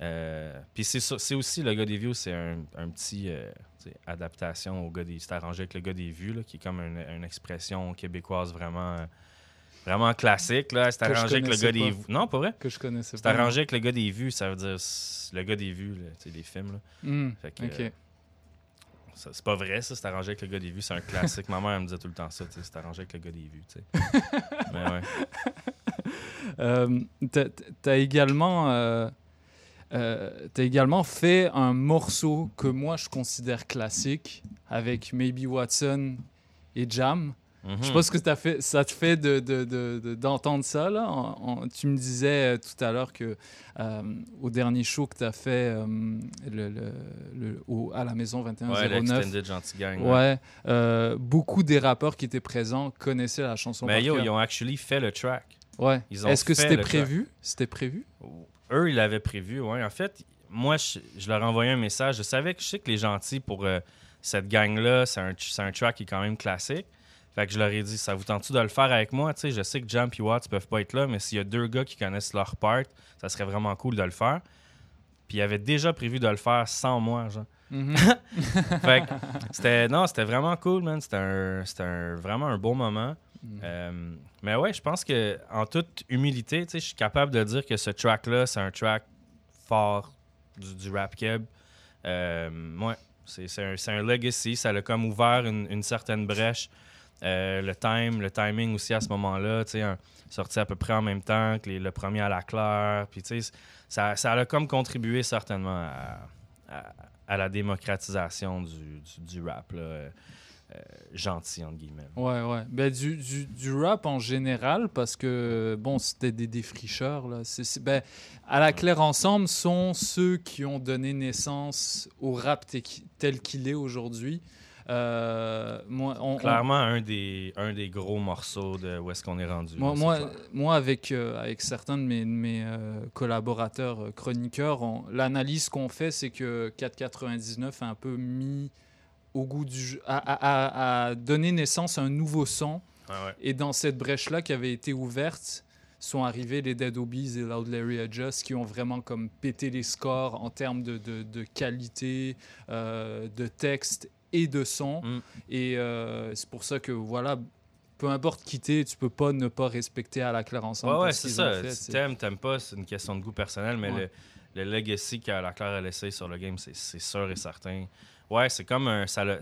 Euh, Puis c'est c'est aussi le gars des views, c'est un, un petit euh, adaptation au gars des. C'est arrangé avec le gars des vues, là, qui est comme une, une expression québécoise vraiment. Vraiment classique, là. C'est arrangé avec le gars des vues. Non, pas vrai? Que je connaissais C'est pas. arrangé avec le gars des vues, ça veut dire c'est le gars des vues, là, les films, là. Hmm, Fait que, ok. C'est pas vrai, ça, c'est arrangé avec le gars des vues, c'est un classique. Ma mère, elle me disait tout le temps ça, c'est arrangé avec le gars des vues. *laughs* Mais ouais. Euh, t'as- également, euh, euh, t'as également fait un morceau que moi je considère classique avec Maybe Watson et Jam. Mhm. Je sais pas ce que fait, ça te fait de- de- de- de- d'entendre ça. Là? Tu me disais euh, tout à l'heure que euh, au dernier show que tu as fait euh, le, le- le- au- à la maison 2109, Ouais, Gentil Gang, ouais. ouais, euh, beaucoup des rappeurs qui étaient présents connaissaient la chanson. Mais par yo, cœur. ils ont actually fait le track. Ouais. Est-ce que c'était prévu? C'était prévu? Eux, ils l'avaient prévu, ouais. En fait, moi, je, je leur envoyais un message. Je savais que je sais que les gentils, pour cette gang-là, c'est un, c'est un track qui est quand même classique. Fait que je leur ai dit, ça vous tente-tu de le faire avec moi? Tu sais, je sais que Jam et Watts peuvent pas être là, mais s'il y a deux gars qui connaissent leur part, ça serait vraiment cool de le faire. Puis ils avaient déjà prévu de le faire sans moi, genre. Mhm. *laughs* fait que *laughs* c'était, non, c'était vraiment cool, man. C'était un, c'était un- vraiment un beau moment. Euh, mais ouais, je pense que en toute humilité, je suis capable de dire que ce track-là, c'est un track fort du, du rap keb. Euh, ouais, c'est, un, c'est un legacy. Ça a comme ouvert une, une certaine brèche. Euh, le time, le timing aussi à ce moment-là, tu sorti à peu près en même temps que le premier à la claire. Puis ça, ça a comme contribué certainement à, la démocratisation du, rap, euh, euh, gentil, entre guillemets. Ouais, ouais. Ben, du, du, rap en général, parce que, bon, c'était des défricheurs, là. Ben, à la claire ensemble sont ceux qui ont donné naissance au rap te- tel qu'il est aujourd'hui. Euh, moi, on- on- Clairement, un, des, un des gros morceaux de où est-ce qu'on est rendu. Moi, là, moi, avec, euh, avec certains de mes, de mes euh, collaborateurs euh, chroniqueurs, on- l'analyse qu'on fait, c'est que 4,99 a un peu mis au goût du jeu, a, a- a- a donné naissance à un nouveau son. Ah ouais. Et dans cette brèche-là qui avait été ouverte, sont arrivés les Dead Obies et Loud Larry Adjust qui ont vraiment comme pété les scores en termes de, de- de qualité, euh, de texte et de son. Mm. Et euh, c'est pour ça que, voilà, peu importe quitter, tu peux pas ne pas respecter à la claire ensemble. Ouais, ouais, ce c'est ça. fait, Si t'aimes, t'aimes pas, c'est une question de goût personnel, mais Ouais. le, le legacy qu'a la Claire a laissé sur le game, c'est sûr et certain. Ouais, c'est comme un. Ça l'a-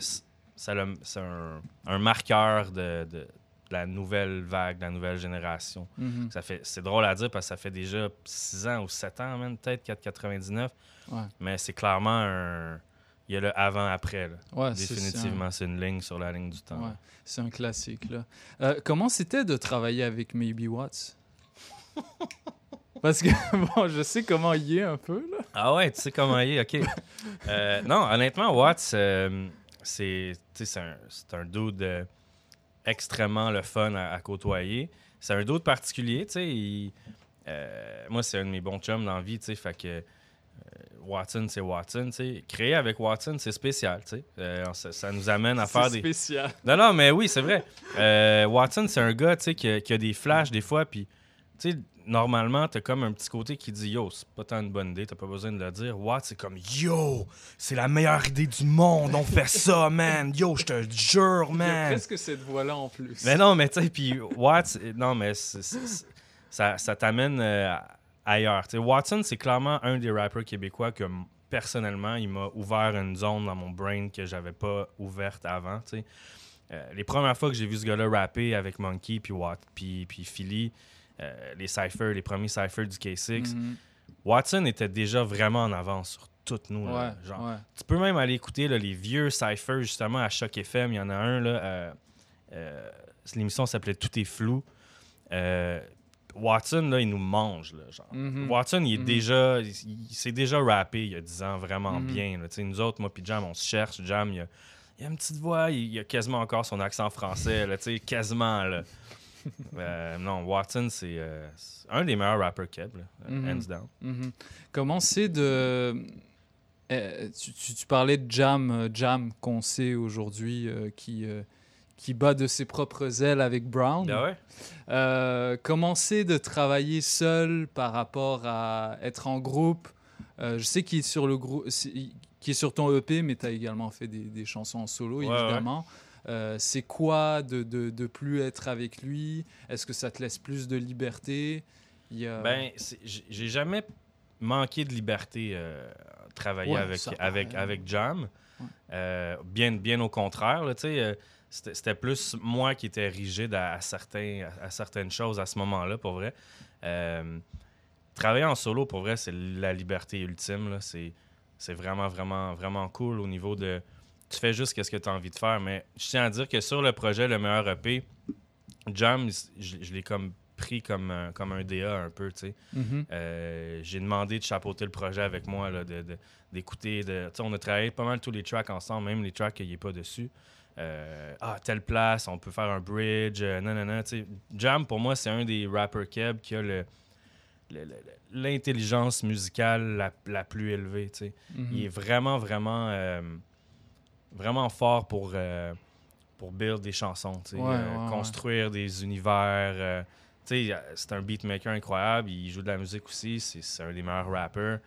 c'est un, un marqueur de, de- la nouvelle vague, de la nouvelle génération. Mhm. Ça fait, c'est drôle à dire parce que ça fait déjà 6 ans ou 7 ans, même, peut-être 4,99. Ouais. Mais c'est clairement un. Il y a le avant-après. Ouais, Définitivement, c'est une ligne sur la ligne du temps. Ouais, c'est un classique. Là. Euh, comment c'était de travailler avec Maybe Watts? Parce que, *laughs* bon, je sais comment il est un peu. Là. Ah ouais, tu sais comment il est, ok. Euh, non, honnêtement, Watts, euh, c'est un, un dude euh, extrêmement le fun à, à côtoyer. C'est un dude particulier, tu sais. moi, c'est un de mes bons chums dans la vie, tu sais. Fait que Watson, c'est Watson, tu sais. Créer avec Watson, c'est spécial, tu sais. Euh, ça, ça nous amène à faire des. spécial. Non, non, mais oui, c'est vrai. Euh, Watson, c'est un gars, tu sais, qui, a- qui a des flashs des fois, puis, normalement, t'as comme un petit côté qui dit Yo, c'est pas tant une bonne idée, t'as pas besoin de le dire. Watts, c'est comme Yo, c'est la meilleure idée du monde, on fait ça, *laughs* man. Yo, je te jure, Il y a man. presque cette voix-là en plus. Mais non, mais tu sais, puis Watts, euh, non, mais ça, ça t'amène euh, ailleurs. Watson, c'est clairement un des rappers québécois que personnellement, il m'a ouvert une zone dans mon brain que j'avais pas ouverte avant. Euh, les premières fois que j'ai vu ce gars-là rapper avec Monkey puis puis, puis Philly, euh, les cyphers, les premiers cyphers du K6, Mhm. Watson était déjà vraiment en avance sur toutes nous. là. Ouais, Genre, ouais. Tu peux même aller écouter là, les vieux cyphers, justement, à Choc FM. Il y en a un, là, euh, l'émission s'appelait Tout est flou. Euh, Watson, là, il nous mange. Là, genre. Mhm. Watson, il est Mhm. déjà, il, s'est déjà rappé il y a 10 ans vraiment Mhm. bien. là. Nous autres, moi puis Jam, on se cherche. Jam, il a, il a une petite voix, il, il a quasiment encore son accent français, là, quasiment. Là. *laughs* Euh, non, Watson, c'est euh, c'est un des meilleurs rappers keb, Mhm. hands down. Comment c'est de. euh, tu, tu- tu parlais de Jam, euh, Jam qu'on sait aujourd'hui euh, qui, euh, qui bat de ses propres ailes avec Brown. Ben ouais. Euh, comment c'est de travailler seul par rapport à être en groupe Euh, je sais qu'il est sur le groupe, qui est sur ton EP, mais tu as également fait des, des chansons en solo, Ouais, évidemment. Euh, c'est quoi de, de, de plus être avec lui? Est-ce que ça te laisse plus de liberté? Il y a- Ben, j'ai jamais manqué de liberté travailler avec, avec, avec Jam. Bien, bien au contraire, tu sais, c'était plus moi qui étais rigide à, à certains, à, à certaines choses à ce moment-là, pour vrai. Euh, travailler en solo, pour vrai, c'est la liberté ultime. là. C'est c'est vraiment, vraiment, vraiment cool au niveau de... Tu fais juste ce que tu as envie de faire, mais je tiens à dire que sur le projet Le Meilleur EP, Jam, je, je l'ai comme pris comme un, comme un DA un peu, tu sais. Mhm. Euh, j'ai demandé de chapeauter le projet avec moi, là, de- de- d'écouter. De, on a travaillé pas mal tous les tracks ensemble, même les tracks qu'il n'y est pas dessus. Euh, ah, telle place, on peut faire un bridge, euh, non, non, non. Jam, pour moi, c'est un des rappers keb qui a le, l'intelligence musicale la, la plus élevée. Mhm. Il est vraiment, vraiment, euh, vraiment fort pour, euh, pour build des chansons, Ouais, euh, ouais. construire des univers. c'est un beatmaker incroyable. Il joue de la musique aussi. C'est un des meilleurs rappers.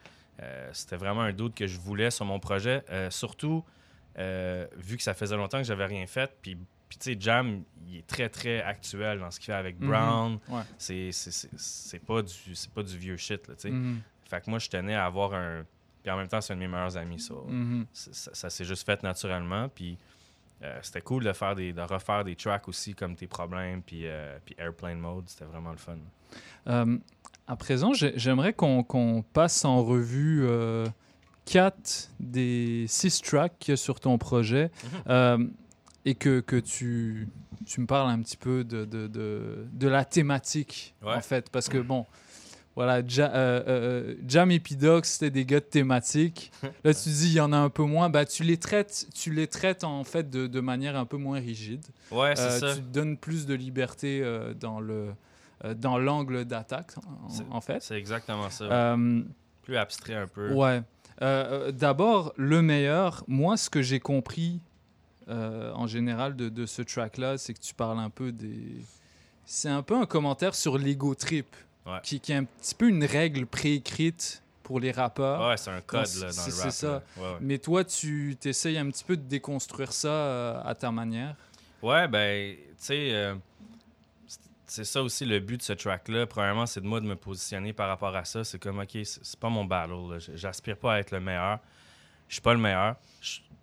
C'était vraiment un doute que je voulais sur mon projet. Surtout, euh, vu que ça faisait longtemps que j'avais rien fait. Puis, puis tu sais, Jam, il est très, très actuel dans ce qu'il fait avec Mhm. Brown. Ouais. C'est- c'est- pas, du- pas du vieux shit, là, tu sais. Mhm. Fait que moi, je tenais à avoir un... Puis en même temps, c'est un de mes meilleurs amis, ça. Mhm. Ça, ça s'est juste fait naturellement. Puis euh, c'était cool de, faire des, de refaire des tracks aussi, comme Tes Problèmes, puis, euh, puis Airplane Mode. C'était vraiment le fun. À présent, j'ai- j'aimerais qu'on passe en revue quatre des six tracks qu'il y a sur ton projet euh, et que, que tu, tu me parles un petit peu de, de, de, de la thématique, Ouais. en fait. Parce que, bon, voilà, Ja- euh, euh, Jam et Pidox, c'était des gars de thématique. *laughs* Là, tu dis, il y en a un peu moins. Bah, tu les traites, tu les traites en fait de, de manière un peu moins rigide. Ouais, c'est ça. Tu donnes plus de liberté dans le dans l'angle d'attaque, en, en fait. C'est exactement ça. Plus abstrait un peu. Ouais. Euh, euh, D'abord, le meilleur, moi, ce que j'ai compris euh, en général de, de ce track-là, c'est que tu parles un peu des. C'est un peu un commentaire sur l'ego trip, Ouais. qui, qui est un petit peu une règle préécrite pour les rappeurs. Ouais, c'est un code, Donc, là, dans c'est- le C'est rap, ça. Ouais, ouais. Mais toi, tu essayes un petit peu de déconstruire ça euh, à ta manière? Ouais, ben, tu sais, c'est- ça aussi le but de ce track-là. Premièrement, c'est de moi de me positionner par rapport à ça. C'est comme, OK, c'est pas mon battle. J'aspire pas à être le meilleur. Je suis pas le meilleur,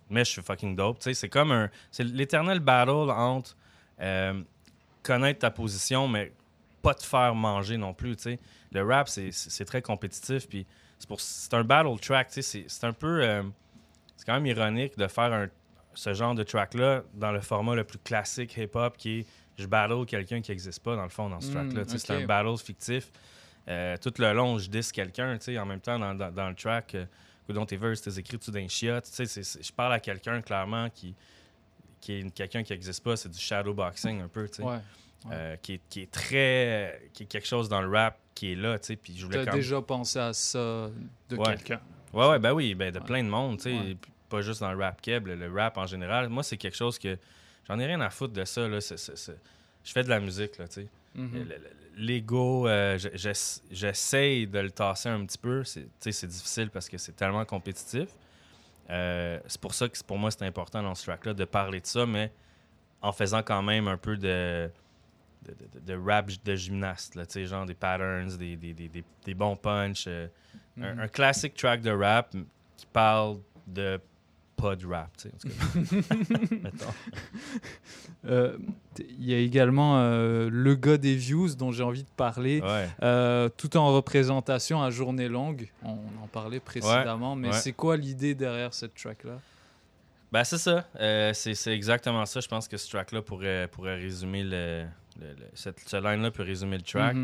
mais je suis fucking dope. C'est comme un. C'est l'éternel battle entre euh, connaître ta position, mais pas te faire manger non plus. Le rap, c'est- très compétitif. Puis c'est pour- un battle track. c'est un peu. euh, c'est quand même ironique de faire un, ce genre de track-là dans le format le plus classique hip-hop qui est je battle quelqu'un qui n'existe pas dans le fond dans ce Mm, track-là. C'est un battle fictif. Euh, tout le long, je dis quelqu'un, en même temps, dans, dans- dans le track, euh, dans tes verses, tes écrits, tu d'un c'est- je parle à quelqu'un, clairement, qui, qui est quelqu'un qui n'existe pas, c'est du shadowboxing un peu, tu sais. Ouais, Euh, qui, est, qui est très... qui est quelque chose dans le rap qui est là, tu sais, puis je voulais quand déjà pensé à ça de Ouais. quelqu'un? Ouais, ouais, ben oui, ben de plein de monde, tu sais, pas juste dans le rap keb, le, le rap en général. Moi, c'est quelque chose que j'en ai rien à foutre de ça, là. Je fais de la musique, là, tu sais. Mhm. Le- L'ego, euh, je- j'ess- j'essaye de le tasser un petit peu. C'est difficile parce que c'est tellement compétitif. Euh, c'est pour ça que pour moi, c'est important dans ce track-là de parler de ça, mais en faisant quand même un peu de, de, de- de rap de gymnaste, là, genre des patterns, des, des, des, des- bons punchs. euh, un, Mhm. un classique track de rap qui parle de pas de rap. *laughs* Euh, Il y a également euh, le gars des views dont j'ai envie de parler, Ouais. euh, tout en représentation à journée longue. On en parlait précédemment, mais ouais. c'est quoi l'idée derrière cette track-là? Ben, c'est ça. Euh, c'est exactement ça. Je pense que ce track-là pourrait, pourrait résumer le. le- le- cette, ce line-là peut résumer le track.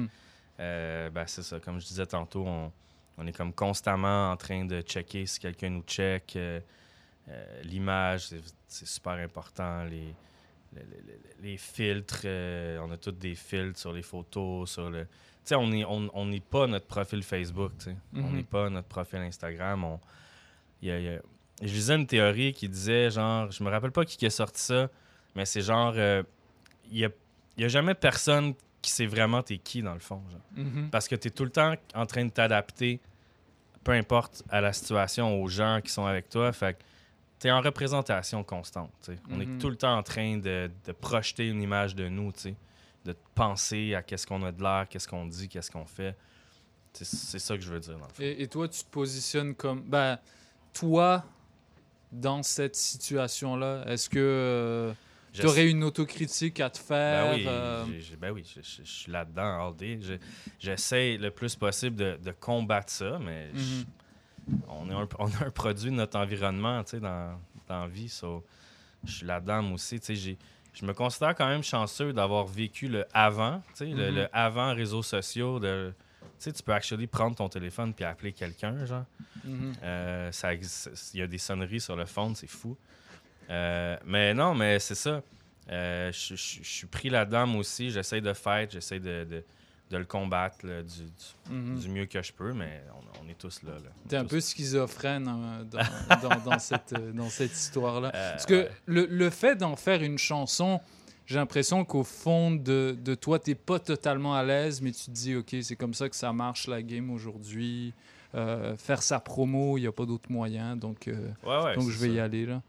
Ben, c'est ça. Comme je disais tantôt, on, on est comme constamment en train de checker si quelqu'un nous check. euh, euh, L'image, c'est- super important. Les, les, les- les filtres, euh, on a tous des filtres sur les photos, sur le. Tu sais, on n'est on, on pas notre profil Facebook, tu sais. On Mhm. n'est pas notre profil Instagram. On, y a- y a- je lisais une théorie qui disait, genre, je me rappelle pas qui qui a sorti ça, mais c'est genre, euh, il y a, il y a jamais personne qui sait vraiment t'es qui dans le fond. genre. Mhm. Parce que tu es tout le temps en train de t'adapter peu importe à la situation, aux gens qui sont avec toi. Fait que t'es en représentation constante. On Mhm. est tout le temps en train de, de projeter une image de nous, de penser à qu'est-ce qu'on a de l'air, qu'est-ce qu'on dit, qu'est-ce qu'on fait. C'est ça que je veux dire, dans le. Et, et toi, tu te positionnes comme. Ben, toi, dans cette situation-là, est-ce que euh, tu aurais sais- une autocritique à te faire Ben oui, euh, ben oui, je, je- je suis là-dedans J'essaie le plus possible de, de combattre ça, mais Mhm. je- on, est un, *laughs* on est un produit de notre environnement tu sais, dans, dans la vie. so, je suis là-dedans, moi aussi. tu sais, j'ai- Je me considère quand même chanceux d'avoir vécu le avant, tu sais, le, Mhm. le avant réseaux sociaux. De, tu sais, tu peux actually prendre ton téléphone puis appeler quelqu'un, genre. Mhm. Euh, ça Il y a des sonneries sur le fond, c'est fou. Euh, mais non, mais c'est ça. Euh, je suis pris là-dedans, moi aussi. J'essaie de faire, j'essaie de, de, de le combattre là, du, du, Mhm. du mieux que je peux, mais on, on est tous là. là. T'es un peu schizophrène hein, *laughs* dans, dans- dans cette, euh, dans cette histoire-là. Euh, Parce que le, le fait d'en faire une chanson, j'ai l'impression qu'au fond de, de toi, t'es pas totalement à l'aise, mais tu te dis, OK, c'est comme ça que ça marche la game aujourd'hui. Euh, faire sa promo, il n'y a pas d'autre moyen, donc, euh, Ouais, ouais, donc je vais y aller. Là.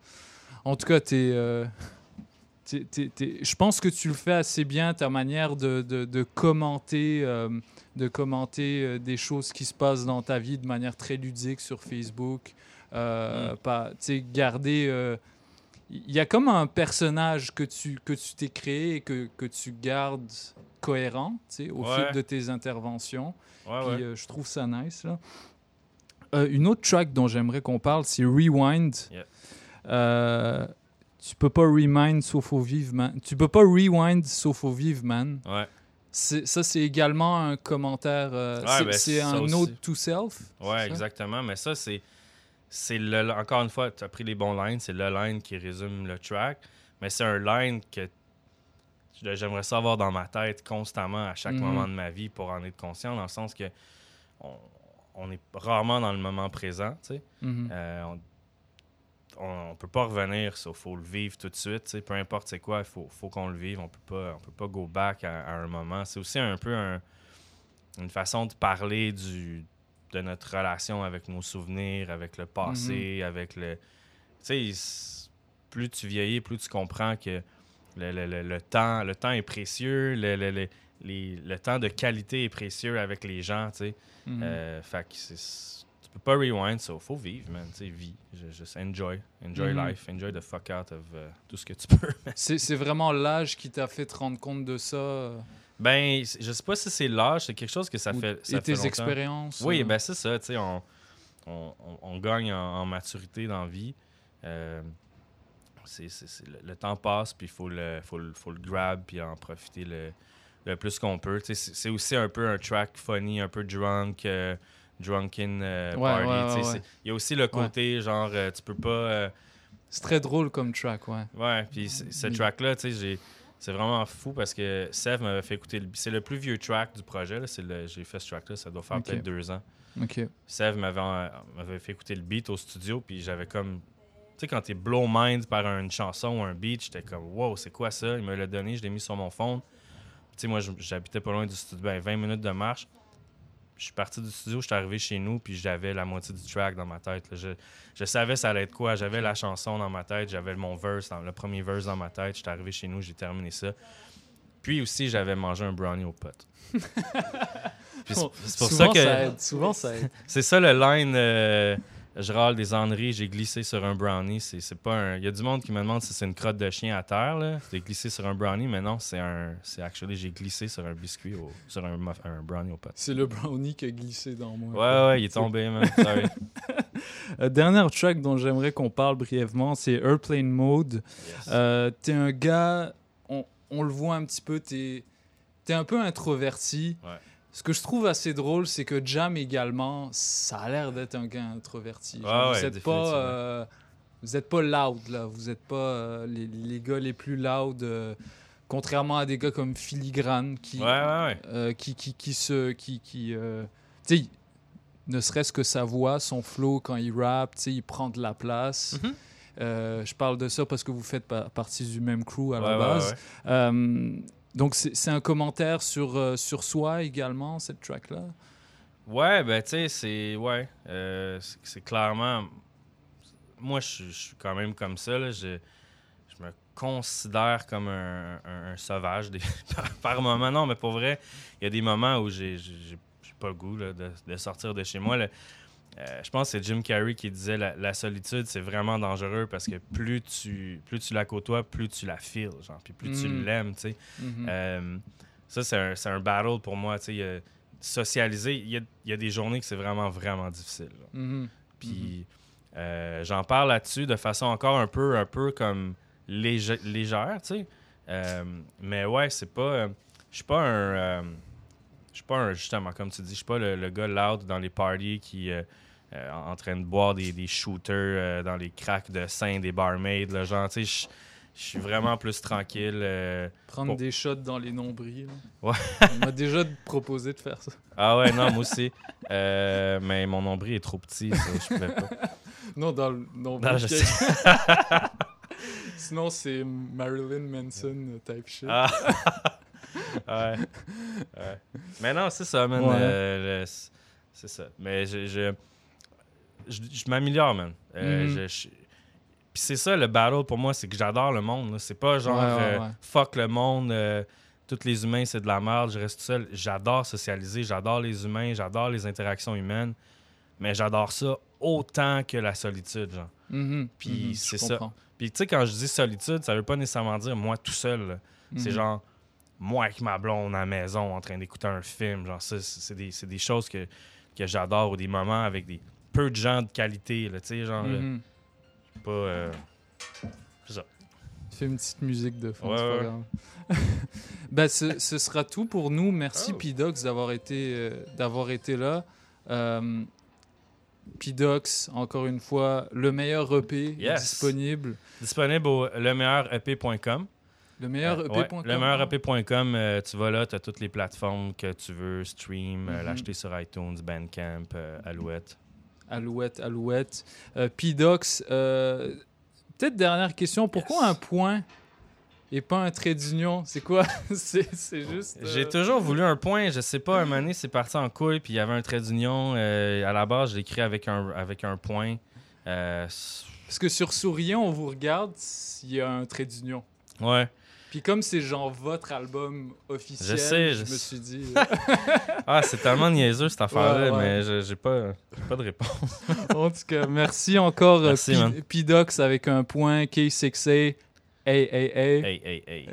En tout cas, t'es, euh, t'es- t'es- t'es- je pense que tu le fais assez bien, ta manière de, de- de commenter, euh, de commenter euh, des choses qui se passent dans ta vie de manière très ludique sur Facebook. Euh, Mm. pas- garder. euh, Il y a comme un personnage que tu que tu t'es créé et que, que tu gardes cohérent au Ouais. fil de tes interventions. Ouais, Puis, ouais. je trouve ça nice. Là. Une autre track dont j'aimerais qu'on parle, c'est Rewind. Yeah. Tu peux pas remind sauf au vivre, man. Tu peux pas rewind sauf au vivre, man. Ouais. Ça, c'est également un commentaire. euh, Ouais, c'est ben, ça un note to self. Ouais, ça? exactement. Mais ça, c'est. c'est le, encore une fois, tu as pris les bons lines. C'est le line qui résume le track. Mais c'est un line que j'aimerais savoir dans ma tête constamment à chaque Mhm. moment de ma vie pour en être conscient, dans le sens que on, on est rarement dans le moment présent. tu sais. Euh, on, on, on peut pas revenir, il faut le vivre tout de suite. Peu importe c'est quoi, il faut, faut qu'on le vive. On peut pas, on peut pas go back à, à un moment. C'est aussi un peu un- une façon de parler du, de notre relation avec nos souvenirs, avec le passé, avec le. Tu sais, plus tu vieillis, plus tu comprends que le, le- le- le temps, le temps est précieux, le, le- le- les- le temps de qualité est précieux avec les gens, tu sais. Mhm. Euh, fait que c'est- tu peux pas rewind, ça. Faut vivre, man. Tu sais, vis. Ju- Juste enjoy. Enjoy Mhm. life. Enjoy the fuck out of euh, tout ce que tu peux. *laughs* C'est vraiment l'âge qui t'a fait te rendre compte de ça. euh? Ben, je sais pas si c'est l'âge, c'est quelque chose que ça Ou- fait. et ça fait tes expériences, Oui, euh? ben c'est ça, tu sais, on, on, on- on gagne en, en maturité dans la vie. Euh, le, le temps passe, puis il faut le, faut, le, faut le grab, puis en profiter le, le plus qu'on peut. Tu sais, C'est c'est aussi un peu un track funny, un peu drunk, euh, drunken euh, Ouais, party. ouais, ouais. Il y a aussi le côté, genre, euh, tu peux pas. euh, C'est très drôle comme track, ouais. Ouais, puis ce track-là, tu sais, c'est vraiment fou parce que Sev m'avait fait écouter. le- C'est le plus vieux track du projet. le- J'ai fait ce track-là, ça doit faire peut-être deux ans. Ok. Sev m'avait m'avait fait écouter le beat au studio, puis j'avais comme. Tu sais, quand t'es blow mind par une chanson ou un beat, j'étais comme, wow, c'est quoi ça? Il me l'a donné, je l'ai mis sur mon phone. Tu sais, moi, j'habitais pas loin du studio, ben, 20 minutes de marche. Je suis parti du studio, je suis arrivé chez nous, puis j'avais la moitié du track dans ma tête. Je, je savais ça allait être quoi. J'avais la chanson dans ma tête, j'avais mon verse, dans- le premier verse dans ma tête. J'étais arrivé chez nous, j'ai terminé ça. Puis aussi, j'avais mangé un brownie potes. *laughs* Puis c'est pour souvent, ça que. ça aide, souvent, ça aide. *laughs* c'est ça le line. euh, je râle des âneries, j'ai glissé sur un brownie. C'est c'est pas un. Il y a du monde qui me demande si c'est une crotte de chien à terre. là. J'ai glissé sur un brownie, mais non, c'est un. C'est actually, j'ai glissé sur un biscuit, au- sur un, brownie aux potes. C'est le brownie qui a glissé dans moi. Ouais, ouais, il est tombé, man. *laughs* Sorry. Euh, dernière track dont j'aimerais qu'on parle brièvement, c'est Airplane Mode. Euh, t'es un gars, on, on le voit un petit peu, t'es es un peu introverti. Ouais. Ce que je trouve assez drôle, c'est que Jam également, ça a l'air d'être un gars introverti. Ouais, vous êtes pas, euh, vous êtes pas loud là, vous êtes pas euh, les, les gars les plus loud. euh, contrairement à des gars comme Filigrane qui, Ouais, ouais, ouais. qui, qui, qui se, qui, qui ne serait-ce que sa voix, son flow quand il rappe, il prend de la place. Mhm. Euh, je parle de ça parce que vous faites pa- partie du même crew à Ouais, la ouais, base. ouais. Euh, donc c'est un commentaire sur, euh, sur soi également, cette track-là? Ouais, ben tu sais, c'est. Ouais. euh, c'est- clairement. Moi, je suis- quand même comme ça. Là. Je, je me considère comme un, un- sauvage des, *laughs* par, moment. Non, mais pour vrai, il y a des moments où j'ai pas le goût de, de sortir de chez moi. Euh, je pense que c'est Jim Carrey qui disait la, la solitude, c'est vraiment dangereux parce que plus tu, plus tu la côtoies, plus tu la feels, genre, puis plus tu Mm. l'aimes, tu sais. Mhm. Euh, ça, c'est un, un battle pour moi, tu sais. euh, Socialiser, il y a, y a des journées que c'est vraiment, vraiment difficile. Mhm. Puis euh, j'en parle là-dessus de façon encore un peu, un peu comme léger- légère, tu sais. Mais ouais, c'est pas. Je suis pas un. Je suis pas un. Justement, comme tu dis, je suis pas le, le gars loud dans les parties qui. euh, euh, en train de boire des, des shooters euh, dans les cracks de sein des barmaids, là, genre, tu sais, je- suis vraiment plus tranquille. euh, Prendre pour- des shots dans les nombrils. là. Ouais. On m'a déjà proposé de faire ça. Ah ouais, non, moi aussi. Euh, mais mon nombril est trop petit, ça, je pouvais pas. *laughs* Non, dans le nombril. Non, je *laughs* sais. Sinon, c'est Marilyn Manson type shit. Ah. *laughs* ouais. ouais. Mais non, c'est ça, man. Ouais. Euh, c'est- c'est ça. Mais je, je, je, je m'améliore, man. Euh, Mhm. je- Puis c'est ça, le battle pour moi, c'est que j'adore le monde. C'est pas genre Ouais, ouais, euh, fuck le monde, euh, tous les humains, c'est de la merde, je reste tout seul. J'adore socialiser, j'adore les humains, j'adore les interactions humaines. Mais j'adore ça autant que la solitude, genre. Mhm, Puis mhm, c'est ça. Puis tu sais, quand je dis solitude, ça veut pas nécessairement dire moi tout seul. C'est Mhm. genre moi avec ma blonde à la maison en train d'écouter un film. Genre ça, c'est c'est des, c'est des choses que, que j'adore ou des moments avec des peu de gens de qualité. Là, tu sais, genre. là, Mhm. pas. euh, c'est ça. Fais une petite musique de fond, Ouais, *laughs* ben, ce, ce sera tout pour nous. Merci Oh. Pidox d'avoir été, euh, d'avoir été là. Euh, Pidox, encore une fois, le meilleur EP Yes. disponible. Disponible au lemeilleurep.com. Le meilleur Euh, ouais, EP.com. lemeilleurep.com, euh, tu vas là, tu as toutes les plateformes que tu veux, stream, euh, Mhm. l'acheter sur iTunes, Bandcamp, euh, Alouette. Alouette, Alouette. Euh, Pidox, euh, peut-être dernière question. Pourquoi un point et pas un trait d'union? C'est quoi? *laughs* C'est juste. euh, J'ai toujours voulu un point, je sais pas, un moment donné, c'est parti en couille, puis il y avait un trait d'union. à la base, j'ai écrit avec un, avec un point. Parce que sur Souriant, on vous regarde, il y a un trait d'union. ouais. Puis comme c'est genre votre album officiel, Je sais, je je me suis dit. Ah, c'est tellement niaiseux cette affaire-là, Ouais, ouais. mais je- j'ai pas, pas de réponse. *laughs* en tout cas, merci encore, euh, Merci, man. Pidox avec un point, K6A, hey, hey, hey. Hey, hey, hey.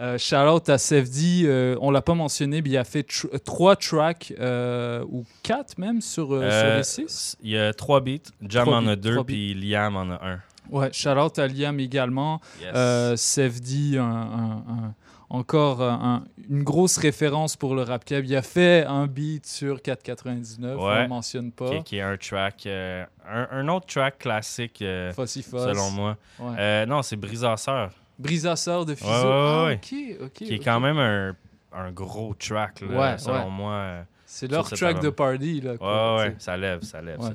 Euh, shout out à Sefdi, euh, on l'a pas mentionné, mais il a fait tr- trois tracks, euh, ou quatre même, sur, euh, sur Euh, les six? Il y a trois beats, Jam Trois en a deux, puis Liam en a un. Ouais, shout out à Liam également. Yes. Euh, Sefdi, un- un- un- encore un- une grosse référence pour le rap cab. Il a fait un beat sur 499, on Ouais. le mentionne pas. Qui, qui est un track, euh, un, un autre track classique, euh, Fossy Foss. selon moi. Ouais. Euh, non, c'est Brisasseur. Brisasseur de Fizo. Ouais, Ah, ouais. ok, ok. Qui est quand même un, un gros track, là, selon moi. C'est leur track de party, là. Ouais, quoi, ouais, ça lève, ça lève, Ouais.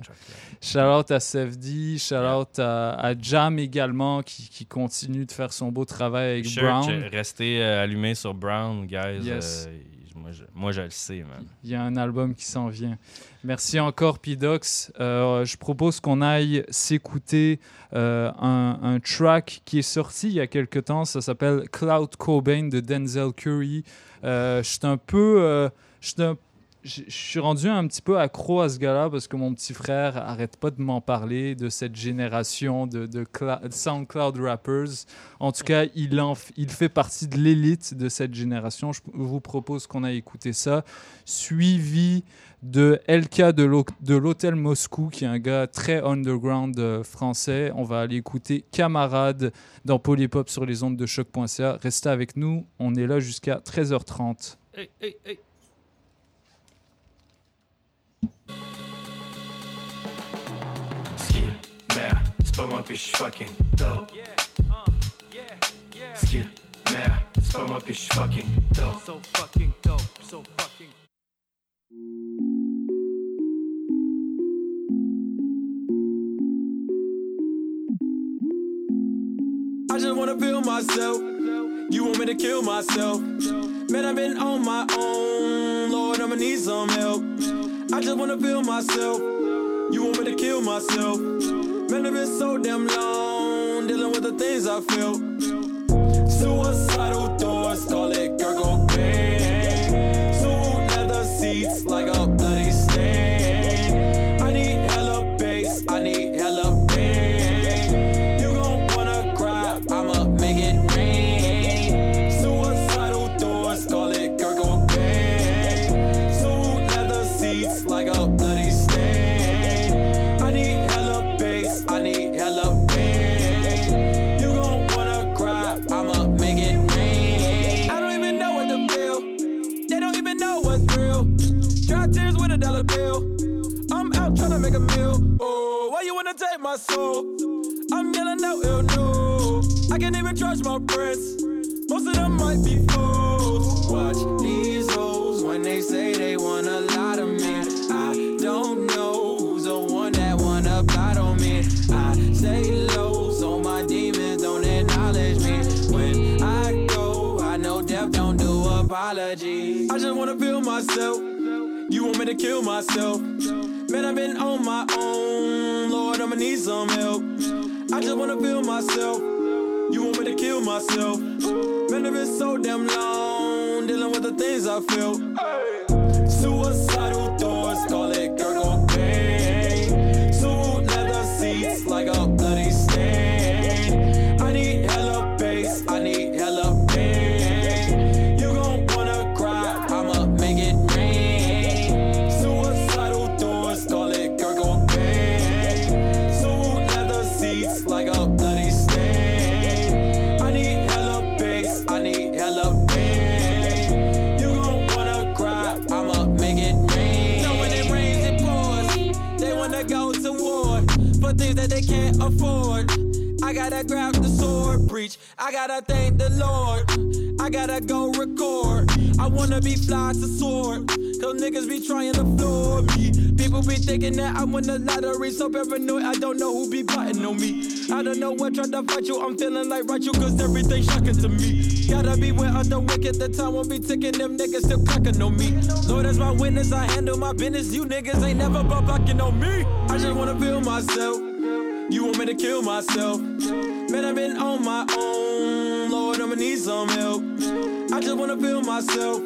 Shout out à Sefdi, shout out à, à Jam également qui, qui continue de faire son beau travail avec Sure, Brown. Restez euh, allumé sur Brown, guys. Yes. Euh, moi, je, moi, je le sais, man. Il y a un album qui s'en vient. Merci encore, Pidox. Euh, je propose qu'on aille s'écouter euh, un, un track qui est sorti il y a quelque temps. Ça s'appelle Cloud Cobain de Denzel Curry. Euh, je suis un peu. je suis un- je je suis rendu un petit peu accro à ce gars-là parce que mon petit frère arrête pas de m'en parler de cette génération de, de SoundCloud rappers. En tout cas, il, en il fait partie de l'élite de cette génération. Je vous propose qu'on aille écouter ça. Suivi de LK de l'Hôtel Moscou, qui est un gars très underground euh, français. On va aller écouter Camarade dans Polypop sur les ondes de choc.ca. Restez avec nous. On est là jusqu'à 13h30. Hey, hey, hey. Skill, merde, c'est pas moi que fucking dope. Skill, merde, c'est pas moi que fucking dope. So fucking dope, so fucking I just wanna feel myself. You want me to kill myself? Man, I've been on my own. Lord, I'ma need some help. I just wanna feel myself. You want me to kill myself? Man, I've been so damn long dealing with the things I feel. My friends. Most of them might be fools. Watch these hoes when they say they want a lot of me. I don't know who's the one that wanna plot on me. I stay low, so my demons don't acknowledge me. When I go, I know death don't do apologies. I just wanna feel myself. You want me to kill myself? Man, I've been on my own. Lord, I'ma need some help. I just wanna feel myself. Myself? Man, I've so damn long dealing with the things I feel. Wanna be fly to sword. Cause niggas be trying to floor me. People be thinking that I won the lottery. So paranoid, I don't know who be plotting on me. I don't know what tried to fight you. I'm feeling like right you, cause everything shocking to me. Gotta be beware of the wicked. The time won't be ticking. Them niggas still cracking on me. Lord, as my witness, I handle my business. You niggas ain't never but bucking on me. I just wanna feel myself. You want me to kill myself? Man, I've been on my own. Need some help. I just wanna feel myself.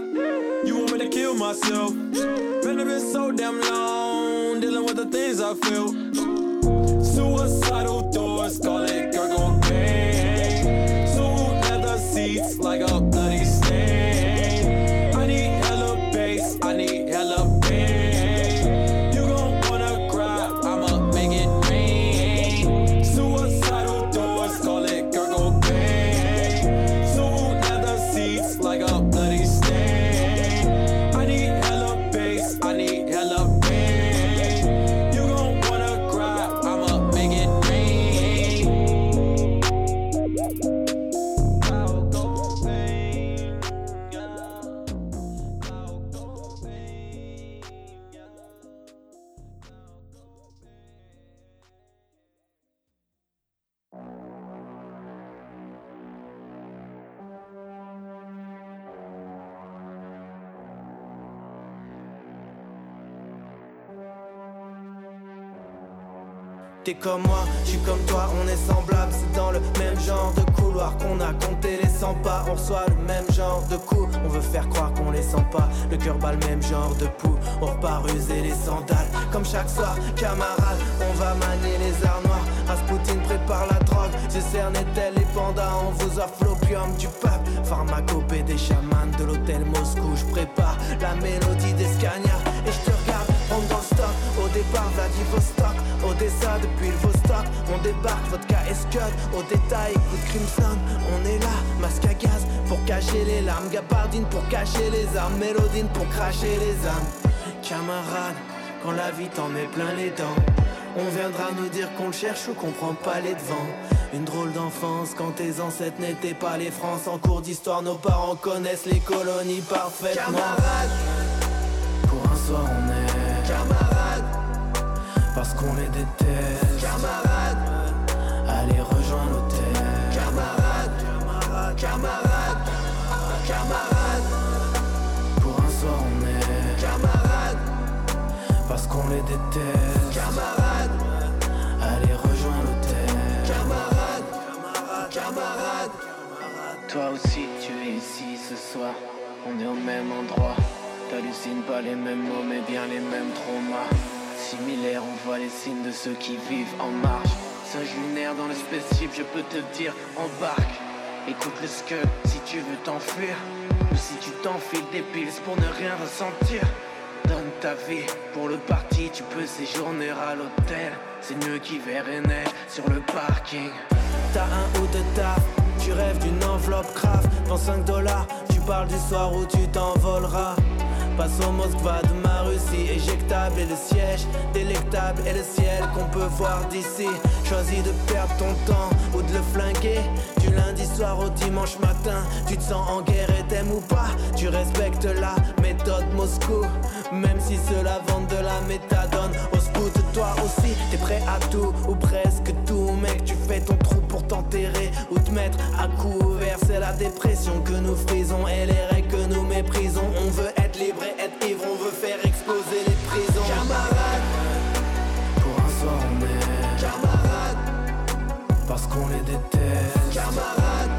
You want me to kill myself? Man, I've been so damn long dealing with the things I feel. Suicidal comme moi, je suis comme toi, on est semblable, c'est dans le même genre de couloir qu'on a compté les 100 pas, on reçoit le même genre de coups, on veut faire croire qu'on les sent pas, le cœur bat le même genre de pouls, on repart user les sandales, comme chaque soir, camarade, on va manier les arts noirs, Rasputin prépare la drogue, j'ai cerné tel les pandas, on vous offre l'opium du peuple, pharmacopée des chamans de l'hôtel Moscou, je prépare la mélodie des Scania, au départ Vladivostok, Odessa depuis le Vostok, on débarque, vodka et scud, au détail, coup de Crimson, on est là, masque à gaz, pour cacher les larmes, gabardine. Pour cacher les armes, mélodine. Pour cracher les âmes, camarade, quand la vie t'en met plein les dents, on viendra nous dire qu'on le cherche ou qu'on prend pas les devants. Une drôle d'enfance quand tes ancêtres n'étaient pas les France En cours d'histoire nos parents connaissent les colonies parfaitement. Camarade. Pour un soir on est Camarade. Parce qu'on les déteste Camarade. Allez rejoins l'hôtel Camarade. Camarade. Camarade. Camarade. Pour un soir on est. Camarade. Les déteste. Camarade, allez rejoins l'hôtel. Camarade, camarade, Toi aussi tu es ici ce soir, on est au même endroit. T'hallucines pas les mêmes mots mais bien les mêmes traumas. Similaires, on voit les signes de ceux qui vivent en marge. Singe lunaire dans le spaceship, je peux te dire, embarque. Écoute le skull si tu veux t'enfuir. Ou si tu t'enfiles des pills pour ne rien ressentir. Donne ta vie pour le parti, tu peux séjourner à l'hôtel. C'est mieux qu'hiver et neige sur le parking. T'as un ou deux taf, tu rêves d'une enveloppe grave. Dans 5 dollars, tu parles du soir où tu t'envoleras. Passe au Moskva de ma Russie, éjectable et le siège, délectable et le ciel qu'on peut voir d'ici. Choisis de perdre ton temps ou de le flinguer. Du lundi soir au dimanche matin, tu te sens en guerre et t'aimes ou pas? Tu respectes la méthode Moscou, même si cela vend de la méthadone. Au scout, toi aussi, t'es prêt à tout ou presque tout, mec. Tu fais ton t'enterrer ou te mettre à couvert. C'est la dépression que nous frisons et les règles que nous méprisons. On veut être libre et être ivre, on veut faire exploser les prisons. Camarades, pour un soir on est camarades, parce qu'on les déteste. Camarades,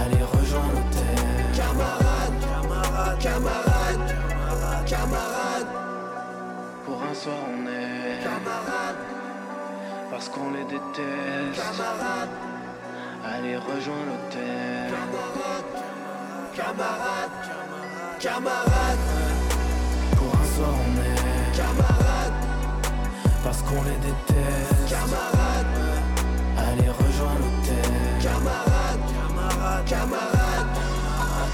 allez rejoins l'hôtel. Camarades, camarades, camarades, camarades, pour un soir on est camarades, parce qu'on les déteste. Camarades, allez rejoins l'hôtel. Camarades, camarades, camarades, pour un soir on est camarades, parce qu'on les déteste. Camarades, allez rejoins l'hôtel. Camarades, camarades, camarades,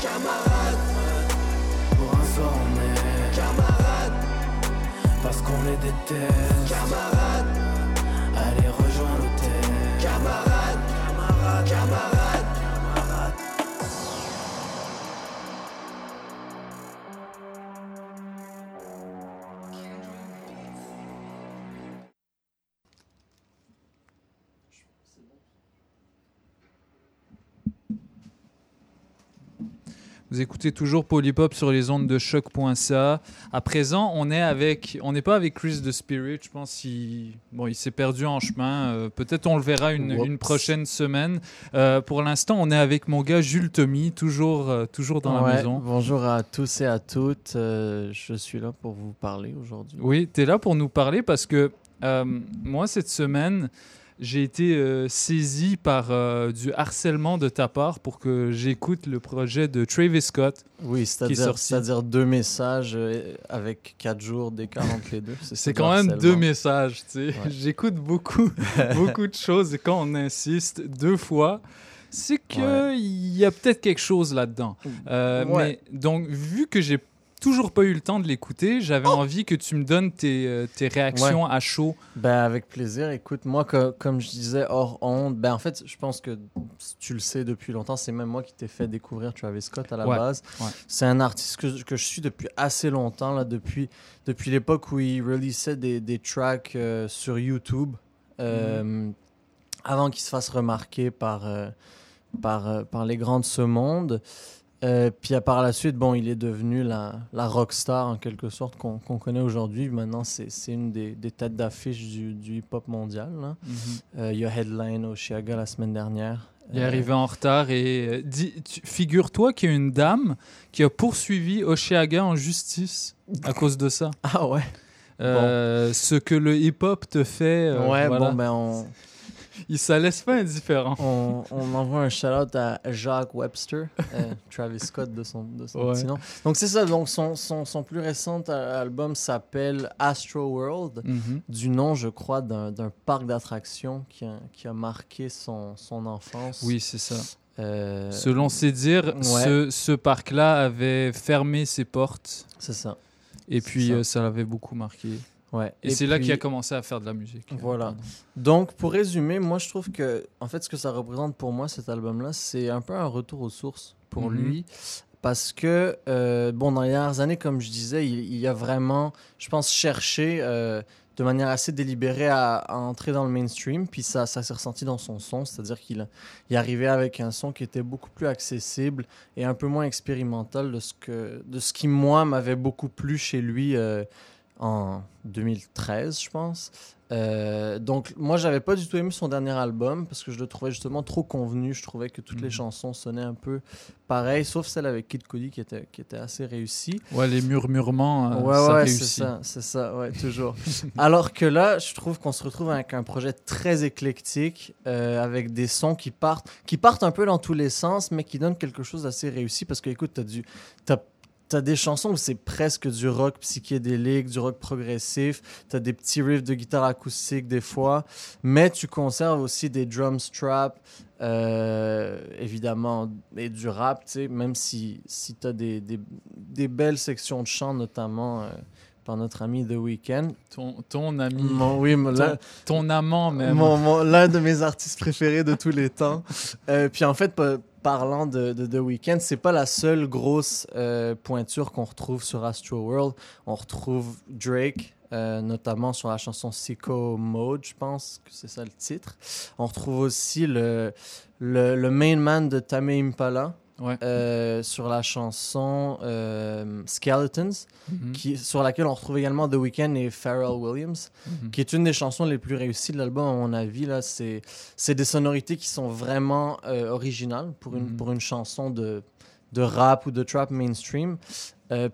camarades, pour un soir on est camarades, parce qu'on les déteste. Camarades, allez rejoins l'hôtel. Camarades, camarades, camarades, Vous écoutez toujours Polypop sur les ondes de choc.ca. À présent, on est avec, on n'est pas avec Chris de Spirit. Je pense qu'il, bon, il s'est perdu en chemin. Euh, Peut-être on le verra une, prochaine semaine. Euh, pour l'instant, on est avec mon gars Jules Tommy, toujours, euh, toujours dans la maison. Bonjour à tous et à toutes. Je suis là pour vous parler aujourd'hui. Oui, tu es là pour nous parler parce que moi, cette semaine, j'ai été euh, saisi par euh, du harcèlement de ta part pour que j'écoute le projet de Travis Scott. Oui, c'est-à-dire deux messages euh, avec quatre jours d'écart entre les deux. C'est quand même harcèlement. deux messages, tu sais. Ouais. J'écoute beaucoup, *laughs* beaucoup de choses et quand on insiste deux fois, c'est qu'il y a peut-être quelque chose là-dedans. Euh, Ouais. Mais donc, vu que j'ai toujours pas eu le temps de l'écouter, j'avais envie que tu me donnes tes, euh, tes réactions Ouais. à chaud. Ben, avec plaisir. Écoute, moi, co- comme je disais hors honte, ben, en fait, je pense que tu le sais depuis longtemps, c'est même moi qui t'ai fait découvrir Travis Scott à la Ouais, base. ouais. C'est un artiste que, que je suis depuis assez longtemps, là, depuis, depuis l'époque où il releasait des, des tracks euh, sur YouTube, euh, Mhm. avant qu'il se fasse remarquer par, euh, par, par les grands de ce monde. Euh, puis euh, par la suite, bon, il est devenu la, la rockstar en quelque sorte qu'on connaît aujourd'hui. Maintenant, c'est une des, des têtes d'affiche du, du hip-hop mondial. là. Mhm. Euh, il y a Headline au Chiaga la semaine dernière. Il est Euh, arrivé en retard et euh, figure-toi qu'il y a une dame qui a poursuivi Oshiaga en justice à cause de ça. *laughs* Ah ouais. Euh, Ce que le hip-hop te fait. euh, ouais, voilà. bon, ben on. Il ça laisse pas indifférent. On, on envoie un shout-out à Jacques Webster, euh, *laughs* Travis Scott de son, de son Ouais. petit nom. Donc c'est ça, donc son, son, son plus récent euh, album s'appelle Astro World, Mhm. du nom, je crois, d'un parc d'attractions qui a, qui a marqué son, son enfance. Oui, c'est ça. Euh, Selon ses dires, ouais. ce, ce parc-là avait fermé ses portes. C'est ça. Et puis ça. euh, ça l'avait beaucoup marqué. Ouais. Et, Et c'est là qu'il a commencé à faire de la musique. Voilà. Donc, pour résumer, moi, je trouve que, en fait, ce que ça représente pour moi, cet album-là, c'est un peu un retour aux sources pour Mhm. lui. Parce que, euh, bon, dans les dernières années, comme je disais, il, il a vraiment, je pense, cherché euh, de manière assez délibérée à, à entrer dans le mainstream. Puis ça, ça s'est ressenti dans son son, c'est-à-dire qu'il il arrivait avec un son qui était beaucoup plus accessible et un peu moins expérimental de ce, que, de ce qui, moi, m'avait beaucoup plu chez lui. euh, en 2013, je pense. Euh, donc, moi, j'avais pas du tout aimé son dernier album parce que je le trouvais justement trop convenu. Je trouvais que toutes les chansons sonnaient un peu pareil, sauf celle avec Kid Cudi qui était, qui était assez réussie. Ouais, les murmurements, euh, ouais, ça ouais, réussit. c'est ça, c'est ça, ouais, toujours. *laughs* Alors que là, je trouve qu'on se retrouve avec un projet très éclectique, euh, avec des sons qui partent, qui partent un peu dans tous les sens, mais qui donnent quelque chose d'assez réussi. Parce que, écoute, t'as du, t'as T'as des chansons où c'est presque du rock psychédélique, du rock progressif. T'as des petits riffs de guitare acoustique des fois, mais tu conserves aussi des drum straps, euh, évidemment, et du rap, même si, si t'as des, des, des belles sections de chant, notamment euh, par notre ami The Weeknd. Ton, ton ami. Mon- oui, mon- ton, amant même. mon- mon- L'un de mes artistes préférés de tous les temps. *laughs* Euh, puis en fait, pa- parlant de, de The Weeknd, c'est pas la seule grosse euh, pointure qu'on retrouve sur Astro World. On retrouve Drake. euh, notamment sur la chanson Sicko Mode, je pense que c'est ça le titre. On retrouve aussi le, le, le main man de Tame Impala euh, sur la chanson euh, Skeletons, Mhm. qui, sur laquelle on retrouve également The Weeknd et Pharrell Williams, Mhm. qui est une des chansons les plus réussies de l'album, à mon avis. Là, c'est, des sonorités qui sont vraiment euh, originales pour une, Mhm. pour une chanson de, de rap ou de trap mainstream.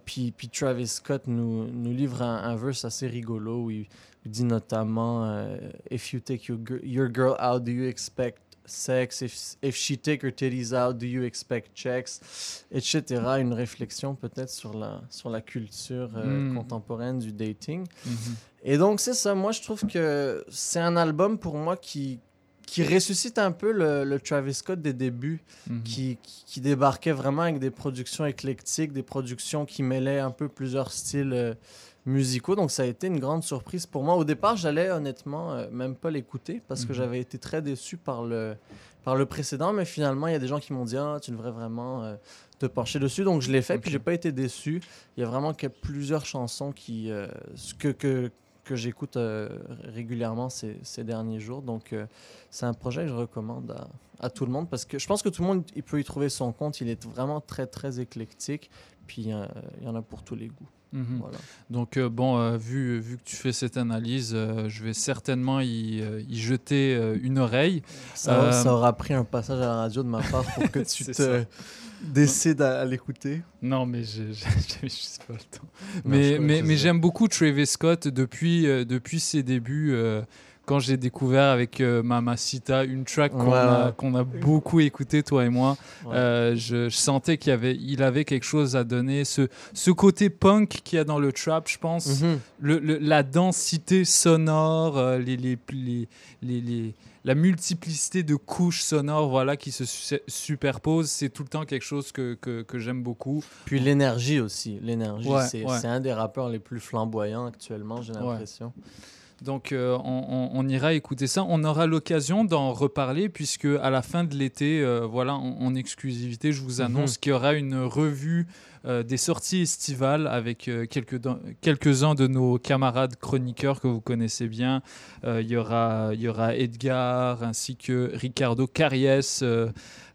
Puis, puis Travis Scott nous, nous livre un, un verse assez rigolo où il, il dit notamment If you take your, your girl out, do you expect sex? If, if she take her titties out, do you expect checks? Etc. Une réflexion peut-être sur la, sur la culture euh, Mm. contemporaine du dating. Mhm. Et donc, c'est ça. Moi, je trouve que c'est un album pour moi qui, qui ressuscite un peu le, le Travis Scott des débuts, Mhm. qui, qui, qui débarquait vraiment avec des productions éclectiques, des productions qui mêlaient un peu plusieurs styles euh, musicaux. Donc, ça a été une grande surprise pour moi. Au départ, j'allais honnêtement euh, même pas l'écouter parce que Mhm. j'avais été très déçu par le, par le précédent. Mais finalement, il y a des gens qui m'ont dit Ah, tu devrais vraiment euh, te pencher dessus. Donc, je l'ai fait, puis j'ai pas été déçu. Il y a vraiment que plusieurs chansons qui, euh, que, que, que j'écoute régulièrement ces, ces derniers jours. Donc, c'est un projet que je recommande à, à tout le monde parce que je pense que tout le monde il peut y trouver son compte. Il est vraiment très, très éclectique. Puis, il y en a pour tous les goûts. Voilà. Donc, euh, bon, euh, vu, vu que tu fais cette analyse, euh, je vais certainement y, y jeter une oreille. Ça, ça aura pris un passage à la radio de ma part pour que *laughs* tu te décides à, à l'écouter. Non, mais *laughs* j'ai juste pas le temps. Non, mais mais, mais j'aime beaucoup Travis Scott depuis, depuis ses débuts. Quand j'ai découvert avec euh, Mamacita, une track qu'on Ouais, a, beaucoup écouté, toi et moi, Ouais. euh, je, je sentais qu'il avait, il avait quelque chose à donner. Ce, ce côté punk qu'il y a dans le trap, je pense, Mhm. le, le- la densité sonore, euh, les, les, les, les, les- la multiplicité de couches sonores voilà, qui se su- superposent, c'est tout le temps quelque chose que, que, que j'aime beaucoup. Puis l'énergie aussi. L'énergie, Ouais, c'est un des rappeurs les plus flamboyants actuellement, j'ai Ouais. l'impression. Donc euh, on, on- on ira écouter ça. On aura l'occasion d'en reparler puisque à la fin de l'été, euh, voilà, en, en exclusivité, je vous annonce Mhm. qu'il y aura une revue euh, des sorties estivales avec quelques quelques-uns de nos camarades chroniqueurs que vous connaissez bien. Il y aura il y aura Edgar ainsi que Ricardo Caries.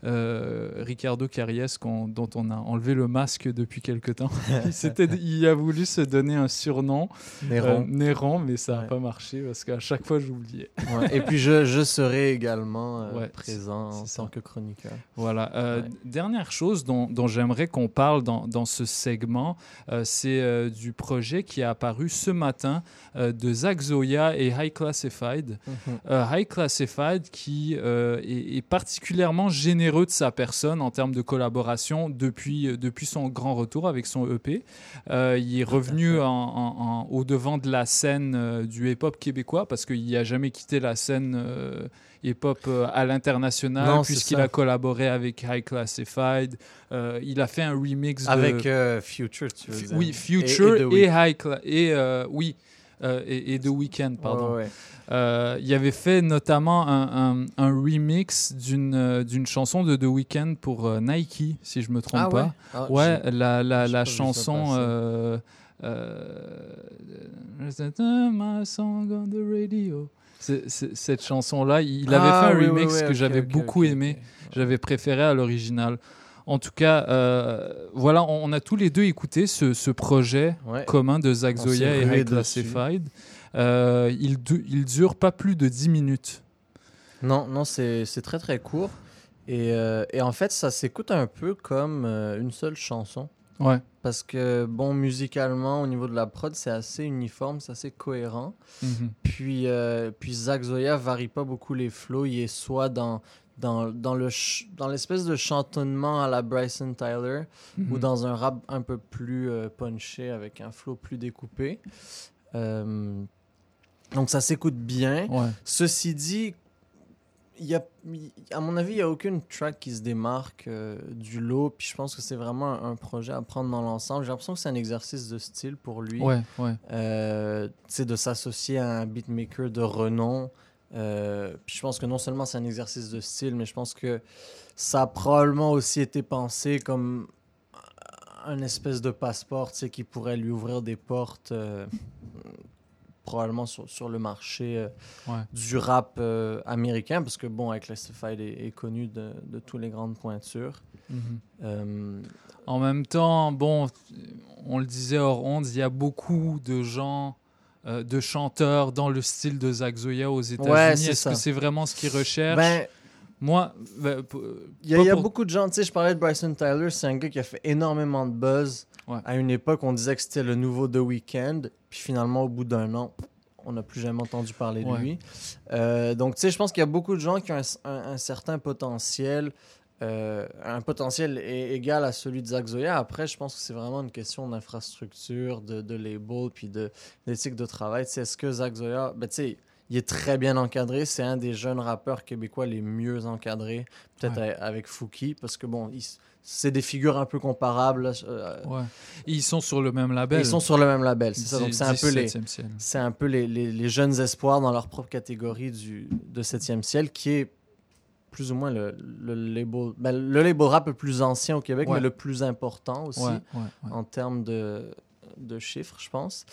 Euh, Ricardo Caries dont on a enlevé le masque depuis quelque temps. *laughs* il, a voulu se donner un surnom, Néron. euh, Néron, mais ça n'a pas marché parce qu'à chaque fois j'oubliais. Ouais, Et puis je, je serai également euh, Ouais, présent en tant que chroniqueur. Voilà. Dernière chose dont, dont j'aimerais qu'on parle dans, dans ce segment, c'est du projet qui est apparu ce matin de Zach Zoya et High Classified. Mhm. High Classified qui est, est particulièrement généreux de sa personne en termes de collaboration depuis, euh, depuis son grand retour avec son EP. Euh, il est revenu en, en- en- au devant de la scène euh, du hip-hop québécois parce qu'il n'a jamais quitté la scène euh, hip-hop à l'international puisqu'il a collaboré avec High Classified. Il a fait un remix Avec Future, tu veux F- dire. Oui, Future et. High Cla- et oui euh, et, et The Weeknd pardon. Ouais, ouais. Euh, il avait fait notamment un, un- un remix d'une euh, d'une chanson de The Weeknd pour Nike si je me trompe Ah pas. Ah, ouais, la, la, chanson. passer. My song on the radio? C'est- c'est- cette chanson-là, il avait Ah, fait un oui, remix oui, que j'avais beaucoup aimé. J'avais préféré à l'original. En tout cas, euh, voilà, on, on a tous les deux écouté ce, ce projet Ouais. commun de Zach Zoya et dessus. Classified. Euh, il, du- il dure pas plus de 10 minutes. Non, non, c'est très très court. Et, euh, et en fait, ça s'écoute un peu comme une seule chanson. Ouais. Parce que, bon, musicalement, au niveau de la prod, c'est assez uniforme, c'est assez cohérent. Mhm. Puis, euh, puis Zach Zoya varie pas beaucoup les flows. Il est soit dans, dans, dans le ch- dans l'espèce de chantonnement à la Bryson Tyler ou Mhm. dans un rap un peu plus euh, punché avec un flow plus découpé. Euh, donc ça s'écoute bien. Ouais. Ceci dit, y a, à mon avis, il n'y a aucune track qui se démarque euh, du lot. Puis je pense que c'est vraiment un, un projet à prendre dans l'ensemble. J'ai l'impression que c'est un exercice de style pour lui. Ouais, ouais. De s'associer à un beatmaker de renom. Euh, puis je pense que non seulement c'est un exercice de style, mais je pense que ça a probablement aussi été pensé comme un espèce de passeport, qui pourrait lui ouvrir des portes, euh, probablement sur, sur le marché euh, Ouais. du rap américain, parce que bon, avec Classified est, est connu de, de toutes les grandes pointures. Mhm. En même temps, bon, on le disait hors ondes, il y a beaucoup de gens, euh, de chanteurs dans le style de Zach Zoya aux États-Unis? Ouais, Est-ce que c'est vraiment ce qu'ils recherchent? Ben, Moi, ben, Il y a, pas il y a pour- beaucoup de gens, tu sais, je parlais de Bryson Tyler, c'est un gars qui a fait énormément de buzz. À une époque, on disait que c'était le nouveau The Weeknd, puis finalement, au bout d'un an, on n'a plus jamais entendu parler de Ouais. lui. Euh, donc, tu sais, je pense qu'il y a beaucoup de gens qui ont un, un- un certain potentiel, euh, un potentiel égal à celui de Zach Zoya. Après, je pense que c'est vraiment une question d'infrastructure, de, de label, puis de- d'éthique de travail. Tu sais, est-ce que Zach Zoya, ben, tu sais, il est très bien encadré. C'est un des jeunes rappeurs québécois les mieux encadrés, peut-être Ouais. avec Fouki, parce que bon, c'est des figures un peu comparables. euh, Ouais. Ils sont sur le même label. Ils sont sur le même label, c'est ça. Donc c'est un peu les, 17e ciel. c'est un peu les, les- les jeunes espoirs dans leur propre catégorie du de 7e ciel, qui est plus ou moins le, le label, ben, le label rap le plus ancien au Québec, Ouais. mais le plus important aussi Ouais, ouais, ouais. en termes de de chiffres, je pense.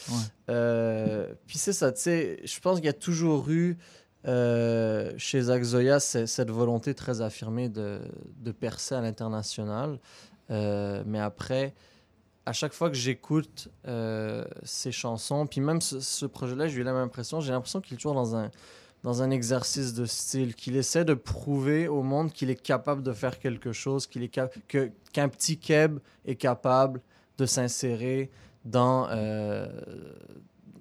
Euh, puis c'est ça, tu sais, je pense qu'il y a toujours eu euh, chez Zach Zoya c'est- cette volonté très affirmée de, de percer à l'international. Euh, mais après, à chaque fois que j'écoute euh, ses chansons, puis même ce, ce projet-là, j'ai eu la même impression, j'ai l'impression qu'il est toujours dans un, dans un exercice de style, qu'il essaie de prouver au monde qu'il est capable de faire quelque chose, qu'il est que, qu'un petit Keb est capable de s'insérer dans, euh,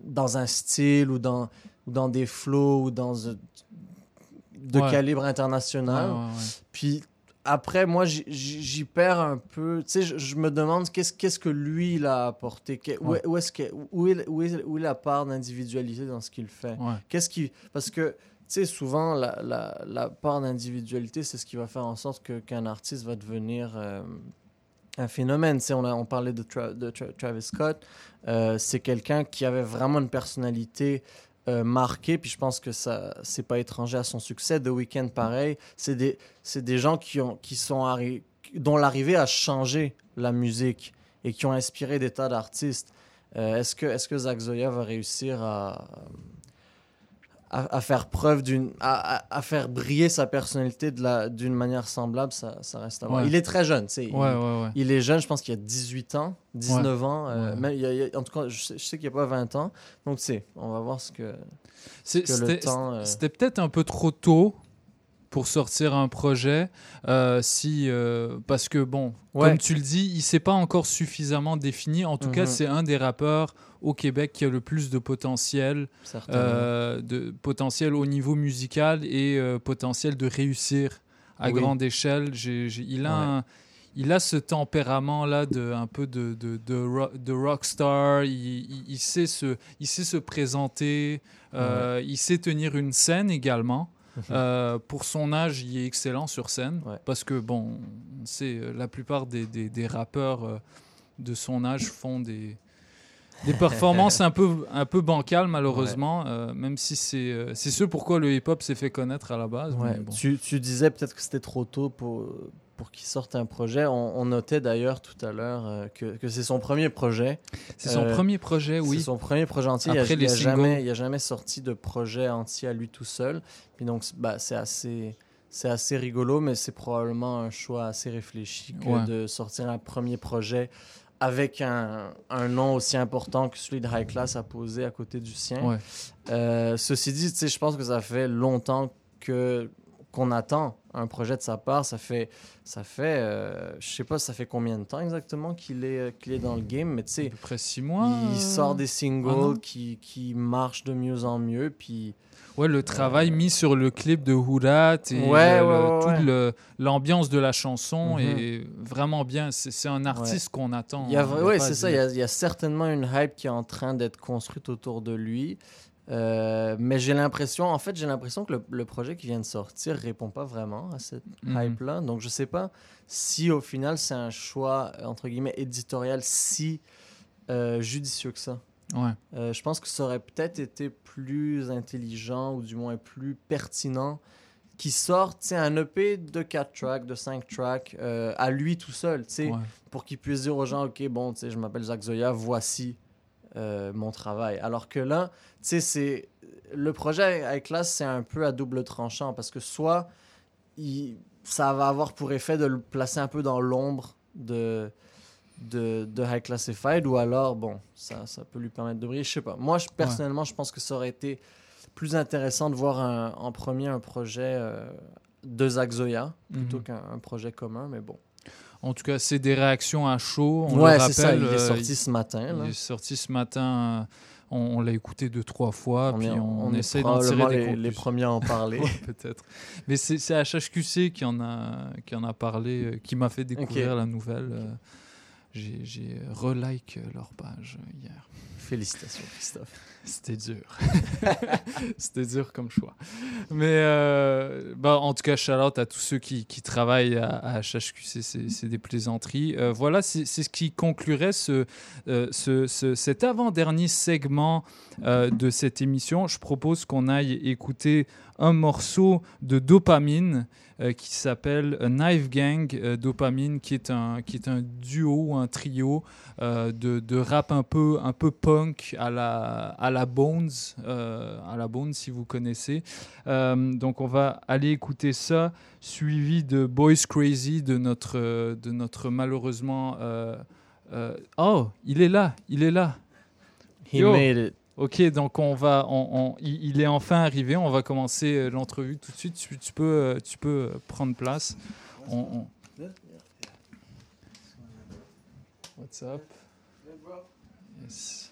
dans un style ou dans, ou dans des flows ou dans un- de Ouais. calibre international. Ouais, ouais, ouais. Puis après, moi, j'y- perds un peu. Tu sais, je, je me demande qu'est-ce qu'est-ce que lui, il a apporté? Où, Ouais. est- où est-ce que, où, est, où, est, où est la part d'individualité dans ce qu'il fait? Ouais. Qu'est-ce qui... Parce que, tu sais, souvent, la, la, la part d'individualité, c'est ce qui va faire en sorte qu'un artiste va devenir euh, un phénomène. Tu sais, on, a, on parlait de, Tra- de Tra- Travis Scott. Euh, c'est quelqu'un qui avait vraiment une personnalité euh, marquée, puis je pense que ça c'est pas étranger à son succès. The Weeknd, pareil. C'est des, des gens qui, ont, qui sont dont l'arrivée a changé la musique et qui ont inspiré des tas d'artistes. Euh, est-ce que, est-ce que Zach Zoya va réussir à, à, à faire preuve d'une. À, à- faire briller sa personnalité de la, d'une manière semblable Ça, ça reste à voir. Ouais. Il est très jeune, tu sais. il, Ouais, ouais, ouais. il est jeune, je pense qu'il a 18 ans, 19 Ouais. ans. euh, même, il a- il y a- en tout cas, je sais, qu'il n'y a pas 20 ans. Donc, tu sais, on va voir ce que, C'était euh, c'était peut-être un peu trop tôt pour sortir un projet, euh, si euh, parce que bon, Ouais. comme tu le dis, il s'est pas encore suffisamment défini. En tout cas, Mhm. c'est un des rappeurs au Québec qui a le plus de potentiel, euh, de potentiel au niveau musical et euh, potentiel de réussir à Oui. grande échelle. Il a Ouais. un- il a ce tempérament là de un peu de de, de, ro- de rockstar. Il, il- il sait se il sait se présenter. euh, Il sait tenir une scène également. *laughs* Euh, pour son âge, il est excellent sur scène parce que bon, euh, la plupart des, des, des rappeurs euh, de son âge font des des *laughs* performances un peu un peu bancales malheureusement, euh, même si c'est euh, c'est ce pourquoi le hip-hop s'est fait connaître à la base. Ouais, mais bon. tu, tu disais peut-être que c'était trop tôt pour, pour qu'il sorte un projet. On, on notait d'ailleurs tout à l'heure euh, que, que c'est son premier projet. C'est son premier projet, oui. C'est son premier projet entier. il Après a, il a jamais, il a jamais sorti de projet entier à lui tout seul. Puis donc, c'est- bah, c'est assez, c'est assez rigolo, mais c'est probablement un choix assez réfléchi que Ouais. de sortir un premier projet avec un, un nom aussi important que celui de High Class à poser à côté du sien. Ouais. Euh, ceci dit, je pense que ça fait longtemps que qu'on attend un projet de sa part. Ça fait, ça fait, euh, je sais pas, ça fait combien de temps exactement qu'il est, qu'il est dans le game, mais tu sais, près six mois. Il euh, sort des un singles qui, qui marchent de mieux en mieux, puis. Ouais, le travail mis sur le clip de Hurat et le- toute l'ambiance de la chanson Mhm. est vraiment bien. C'est un artiste qu'on attend. Hein, à c'est ça. Il y, a, il y a certainement une hype qui est en train d'être construite autour de lui. Euh, mais j'ai l'impression, en fait, j'ai l'impression que le, le projet qui vient de sortir répond pas vraiment à cette Mhm. hype-là. Donc, je sais pas si au final c'est un choix entre guillemets éditorial si euh, judicieux que ça. Ouais. Euh, je pense que ça aurait peut-être été plus intelligent ou du moins plus pertinent qu'il sorte tu sais, un EP de 4 tracks, de 5 tracks euh, à lui tout seul, Ouais. pour qu'il puisse dire aux gens, OK, bon, tu sais, je m'appelle Zach Zoya, voici euh, mon travail. Alors que là, tu sais, c'est... Le projet avec Class, c'est un peu à double tranchant parce que soit il- ça va avoir pour effet de le placer un peu dans l'ombre de, de, de High Classified ou alors, bon, ça, ça peut lui permettre de briller. Je sais pas. Moi, je, personnellement, je pense que ça aurait été plus intéressant de voir un- en premier un projet euh, de Zach Zoya plutôt Mhm. qu'un un projet commun, mais bon. En tout cas, c'est des réactions à chaud. On Ouais, le c'est ça, rappelle, il est euh, sorti ce matin, là. Il est sorti ce matin. euh, On, on l'a écouté deux, trois fois. On puis est- on, on essaie d'en tirer des les- les premiers à en parler. *laughs* Ouais, Peut-être. Mais c'est HHQC qui en a, qui en a parlé, euh, qui m'a fait découvrir la nouvelle. euh, J'ai j'ai relike euh, leur page euh, hier. Félicitations, Christophe. *laughs* C'était dur. *laughs* C'était dur comme choix. Mais euh, bah, en tout cas, shout out à tous ceux qui, qui travaillent à, à HHQC, c'est des plaisanteries. Euh, voilà, c'est ce qui conclurait ce, euh, ce- ce- cet avant-dernier segment de cette émission. Je propose qu'on aille écouter un morceau de dopamine qui s'appelle Knife Gang Dopamine, qui est un, qui est un duo, un trio de, de rap un peu, un peu punk à la, à la Bones, euh, à la Bones si vous connaissez. Euh, donc on va aller écouter ça, suivi de Boys Crazy de notre, de notre malheureusement. euh, oh, il est là, il est là. He made it. Ok, donc on va, on, on- il, est enfin arrivé. On va commencer l'entrevue tout de suite. Tu, tu peux, tu peux prendre place. On- What's up? Yes.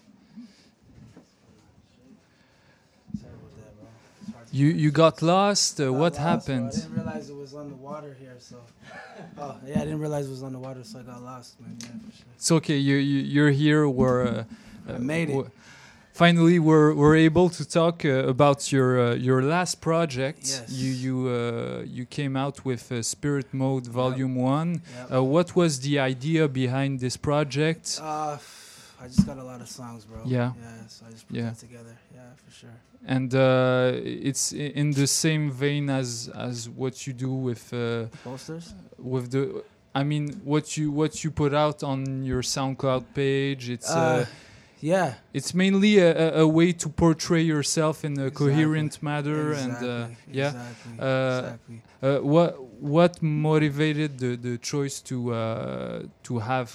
You you got lost. Uh, what Got lost, bro. I happened? didn't realize it was underwater here, so. Oh, yeah, I didn't realize it was underwater, so I got lost, man. Yeah, for sure. It's okay. You, you you're here. We're uh, *laughs* I made it. Finally, we're we're able to talk uh, about your uh, your last project. Yes. You you uh, you came out with uh, Spirit Mode Volume One. Yep. Uh, what was the idea behind this project? I just got a lot of songs, bro. Yeah. Yeah, so I just put Yeah. that together. Yeah, for sure. and uh, it's in the same vein as as what you do with uh, posters with the i mean what you what you put out on your soundcloud page it's uh, Uh, yeah. it's mainly a, a, a way to portray yourself in a coherent manner and uh, Exactly, yeah exactly, uh, exactly. uh, what what motivated the, the choice to uh, to have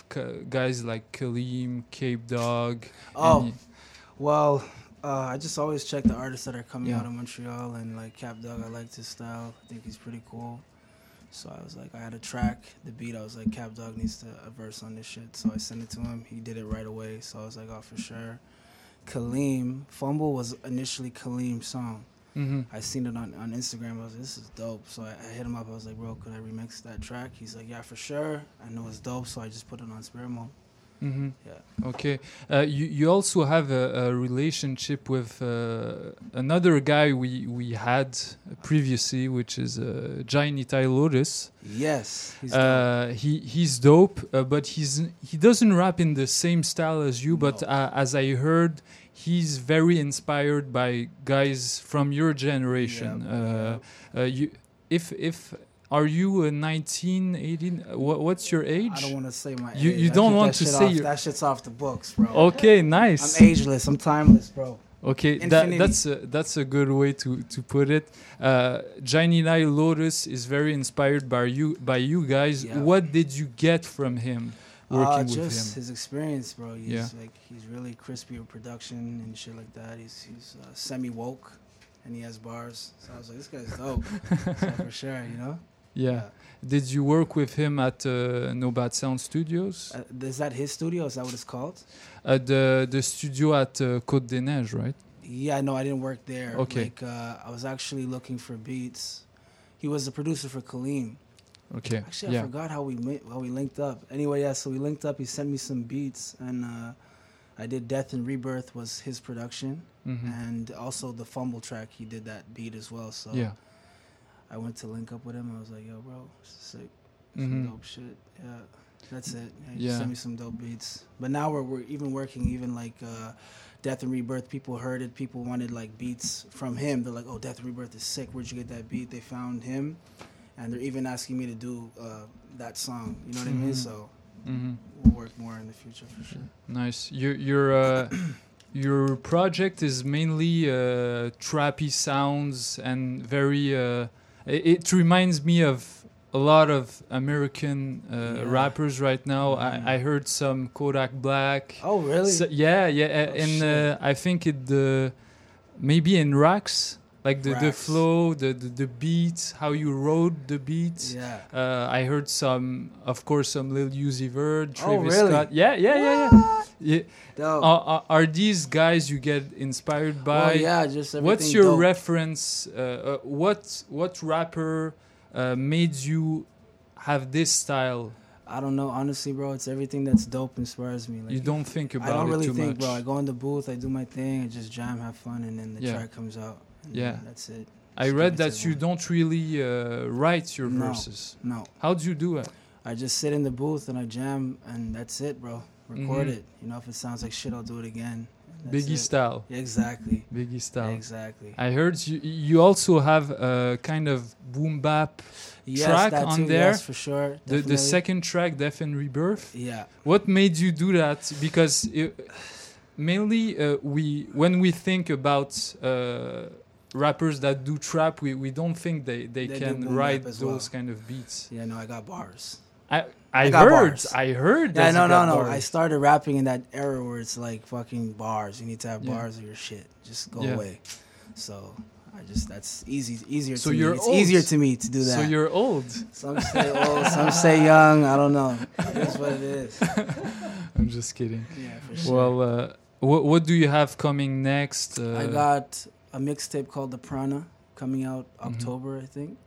guys like Kaleem, Cape Dog? Oh, well, uh, I just always check the artists that are coming Yeah. out of Montreal, and like Cap Dog, I liked his style. I think he's pretty cool. So I was like, I had a track, the beat. I was like, Cap Dog needs to a verse on this shit. So I sent it to him. He did it right away. So I was like, oh, for sure. Kaleem, Fumble was initially Kaleem's song. Mhm. I seen it on, on Instagram. I was like, this is dope. So I, I hit him up. I was like, bro, could I remix that track? He's like, yeah, for sure. I know it's dope. So I just put it on Spirit Mode. Mhm. Yeah. Okay. Uh, you you also have a, a relationship with uh, another guy we we had previously, which is uh, Giant Lotus. Yes, he's uh, he he's dope, uh, but he's he doesn't rap in the same style as you. But uh, as I heard, he's very inspired by guys from your generation. Uh, uh, you if if. Are you a 19, 18? Uh, What, what's your age? I don't want to say my You, age. you I don't want to say off- your that shit's off the books, bro. Okay, nice. I'm ageless. I'm timeless, bro. Okay, that, that's a, that's a good way to, to put it. Uh, Janilai Lotus is very inspired by you by you guys. Yeah. What did you get from him working uh, with just him? his experience, bro. He's Yeah. like he's really crispy with production and shit like that. He's he's uh, semi woke, and he has bars. So I was like, this guy's dope. *laughs* so for sure, you know. Yeah. Did you work with him at uh, No Bad Sound Studios? Uh, is that his studio? Is that what it's called? Uh, the the studio at uh, Côte des Neiges, right? Yeah, no, I didn't work there. Okay. Like, uh, I was actually looking for beats. He was the producer for Kaleem. Okay. Actually, I yeah. forgot how we how we linked up. Anyway, yeah, so we linked up. He sent me some beats, and uh, I did "Death and Rebirth" was his production, Mhm. and also the Fumble track. He did that beat as well. So Yeah. I went to link up with him. I was like, "Yo, bro, this is sick, Mhm. dope shit." Yeah, that's it. Yeah, he Yeah. sent me some dope beats. But now we're we're even working even like. Uh, Death and Rebirth, people heard it. People wanted like beats from him. They're like, "Oh, Death and Rebirth is sick. Where'd you get that beat?" They found him, and they're even asking me to do uh, that song. You know what I mean? Mhm. So Mhm. we'll work more in the future for sure. Nice. Your your uh, *clears throat* your project is mainly uh, trappy sounds and very. Uh, it, it reminds me of a lot of American uh, Yeah. rappers right now. I, I heard some Kodak Black. Oh, really? So- yeah, yeah, uh, Oh, and uh, I think it the maybe in Rax. Like the, the flow, the, the the beats, how you wrote the beats. Yeah. Uh, I heard some, of course, some Lil Uzi Vert, Oh, really? Scott. Yeah, yeah, yeah, yeah. yeah. Dope. Are, are, these guys you get inspired by? Well, yeah, just everything. What's your dope. reference? Uh, uh, what what rapper uh, made you have this style? I don't know, honestly, bro. It's everything that's dope inspires me. Like, You don't think about it. I don't it really too think, much. bro. I go in the booth, I do my thing, I just jam, have fun, and then the Yeah. track comes out. Yeah. that's it. I read that you don't really uh, write your No, verses. no. How do you do it? I just sit in the booth and I jam, and that's it, bro. Record Mhm. it. You know, if it sounds like shit, I'll do it again. that's Biggie it. style. Exactly. Biggie style. Exactly. I heard you you also have a kind of boom bap Yes, track on too, there. yes, for sure, The the second track, Death and Rebirth. Yeah. What made you do that? Because it, mainly uh, we when we think about uh, rappers that do trap, we, we don't think they, they, They can write those well. kind of beats. Yeah, no, I got bars. I I, got heard bars. I heard Yeah, that no, no, no. bars. I started rapping in that era where it's like fucking bars. You need to have Yeah. bars or your shit. Just go Yeah. away. So I just that's easy easier So to you're me. It's old. easier to me to do that. So you're old. Some say old, some say young. I don't know. It is what it is. *laughs* I'm just kidding. Yeah, for sure. Well, uh, what what do you have coming next? Uh, I got a mixtape called The Prana coming out Mm-hmm. October, I think.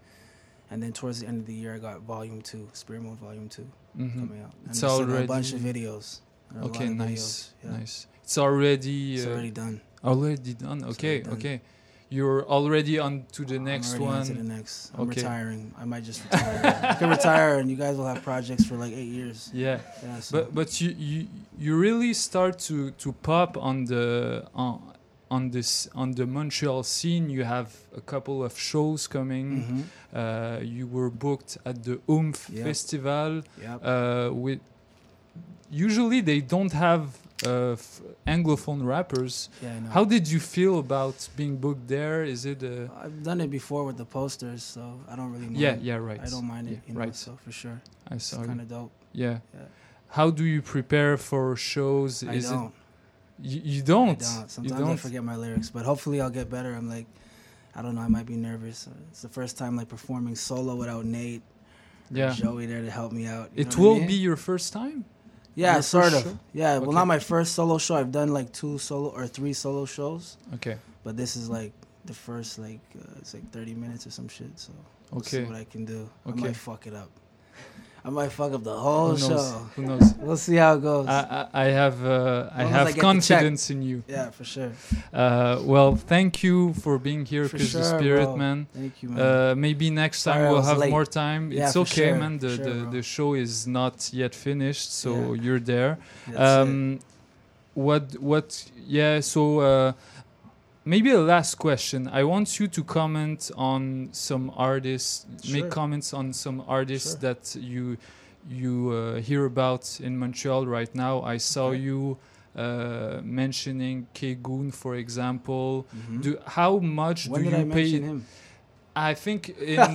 And then towards the end of the year, I got Volume Two, Spirit Mode Volume 2 Mhm. coming out. And It's already a bunch of videos. There are a Okay, of nice, videos, yeah. nice. It's already. It's uh, already done. Already done. Okay, already done. okay. You're already on to the next already on one. to the next. I'm okay. retiring. I might just *laughs* retire. I can retire, and you guys will have projects for like eight years. Yeah, Yeah, so- but but you, you you really start to to pop on the on on this on the Montreal scene. You have a couple of shows coming. Mhm. Uh, you were booked at the Oomph Yep. Festival. Yep. Uh, with usually they don't have uh, f- anglophone rappers. Yeah, I know. How did you feel about being booked there? Is it I've done it before with the posters, so I don't really mind. Yeah, yeah, right. I don't mind it, Yeah, you know, right. so for sure. I saw kind of dope. Yeah. Yeah. How do you prepare for shows? I Is don't. it you, you don't? I don't. Sometimes I don't? forget my lyrics, but hopefully I'll get better. I'm like, I don't know. I might be nervous. It's the first time like performing solo without Nate. Yeah. Joey there to help me out. you It what I will mean? be your first time. Yeah, sort of. show? Yeah, well, not my first solo show. I've done like two solo or three solo shows. Okay. But this is like the first like uh, it's like 30 minutes or some shit. So we'll Okay. see what I can do. I Okay. might fuck it up. I might fuck up the whole Who knows? show. Who knows? We'll see how it goes. I, I, I have uh, I have I get the check. confidence in you. Yeah, for sure. Uh, well, thank you for being here, For sure, Spirit, bro. man. Thank you, man. Uh, maybe next time Sorry we'll have late. more time. Yeah, it's okay, sure, man. The, sure, the, bro. the show is not yet finished, so Yeah. you're there. Um, what what? Yeah. So. Maybe a last question. I want you to comment on some artists, Sure. make comments on some artists Sure. that you you uh, hear about in Montreal right now. I saw Okay. you uh, mentioning Kegun, for example. Mhm. Do how much When do did you I pay? mention him? I think in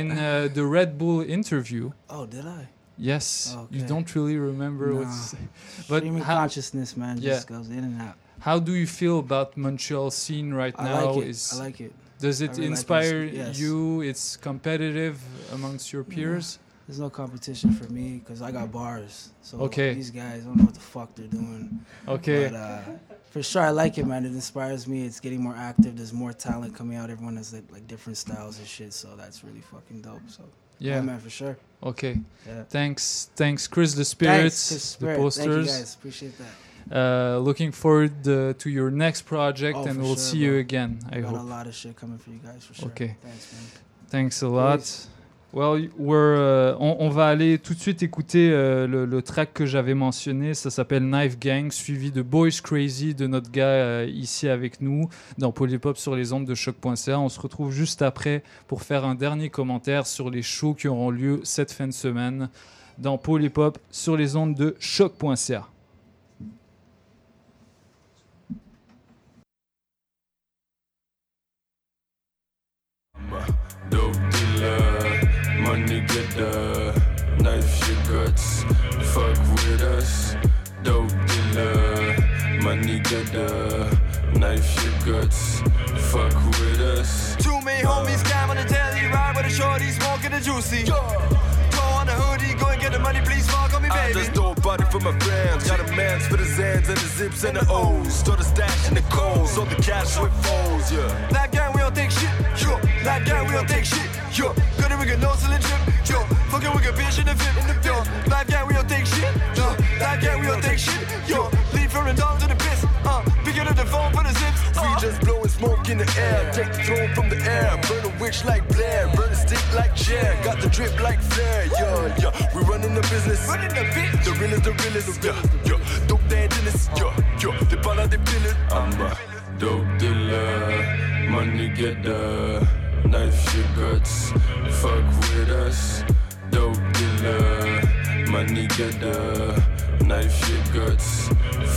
in uh, the Red Bull interview. Oh, did I? Yes, okay. you don't really remember what's. *laughs* But Stream of consciousness, man, Yeah. just goes in and out. How do you feel about Montreal scene right I now? like it. Is I like it. Does it really like it. inspire Yes. you? It's competitive amongst your peers. There's no competition for me because I got bars. So Okay. these guys I don't know what the fuck they're doing. Okay. But uh, for sure, I like it, man. It inspires me. It's getting more active. There's more talent coming out. Everyone has like, like different styles and shit. So that's really fucking dope. So Yeah. man, for sure. Okay. Yeah. Thanks, thanks, Chris. The spirits, Chris the Spirit. Thank you, posters. guys. Appreciate that. Uh, looking forward uh, to your next project, Oh, and for we'll sure, see you bro. again. I got hope. a lot of shit coming for you guys for sure. Ok. Thanks, man. Thanks a lot. Well, we're, euh, on, on va aller tout de suite écouter euh, le, le track que j'avais mentionné. Ça s'appelle Knife Gang, suivi de Boys Crazy de notre gars euh, ici avec nous dans Polypop sur les ondes de choc.ca. On se retrouve juste après pour faire un dernier commentaire sur les shows qui auront lieu cette fin de semaine dans Polypop sur les ondes de choc.ca. getter, knife your guts, fuck with us. Dope dealer, money getter, knife your guts, fuck with us. Two main homies cam on the daily ride with a shorty smoking the juicy. Go on the hoodie, go and get the money, please fuck on me, baby. I just throw a body for my fans. Got a man's for the Zans and the zips and the O's. Store the stash and the coals, so the cash with foes, yeah. That gang, we don't take shit. Yo, that gang, we don't take shit. Yo, good we got no selling. Yo, fucking with a bitch in the VIP. In the yo, that gang, we don't take shit. Yo, that gang, we don't take shit. Yo, lead from the dog to the piss. Uh, picking up the phone for the zips. We just blowing smoke in the air, take the throne from the air. Burn a witch like Blair, burn a stick like Cher. Got the drip like Flair, yeah, yeah. We running the business, running the bitch. The realest, the realest, yeah, yeah. Dope dead in this, yeah, yeah. They ball out the pillars. I'm a dope dealer, money getter, knife your guts, fuck with us. Dope dealer, money getter, knife your guts,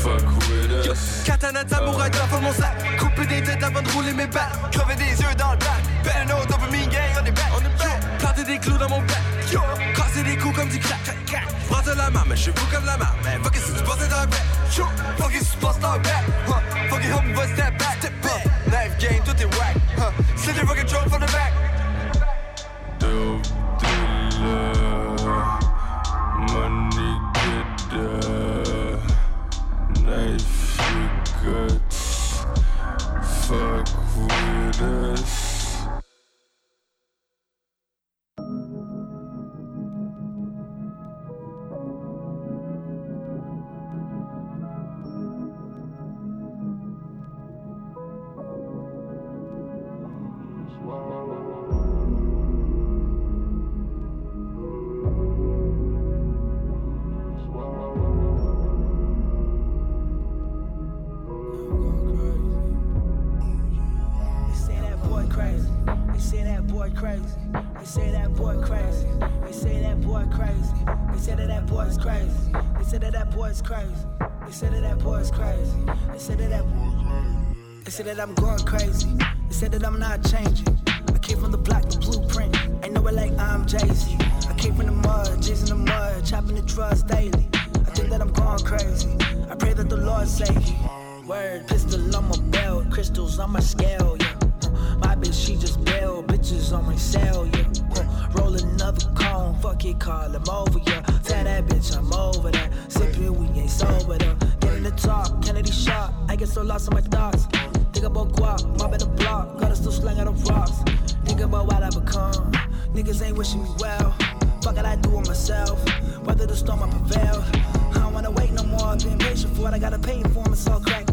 fuck with us. Katana de samouraï dans mon sac. Couper des têtes avant de rouler mes balles Crever des yeux dans le bac. Better know dopamine gang on est back. On est back. Planter des clous dans mon bac Yo Casser des coups comme du crack. Crack Prends la main mais je suis fou comme la main Mais fuck it si tu pensais dans le back Yo Fuck it si tu penses dans le back huh. Fuck it help me bust that back. Step back. Life game tout est whack huh. Slit your fucking throat from the back Dope dealer, money getter, knife your guts, fuck with us. Crystals on my scale, yeah. My bitch, she just bail, bitches on my cell, yeah. Roll another cone, fuck it, call him over, yeah. Tell that bitch I'm over that. Sippin', we ain't sober, though. Get in the talk, Kennedy shot. I get so lost in my thoughts. Think about guap, mob in the block, gotta still slang out the rocks. Think about what I become. Niggas ain't wishing me well. Fuck it, I do it myself. Whether the storm I prevail. I don't wanna wait no more. Been patient for it, I gotta pay for 'em, it's all crack.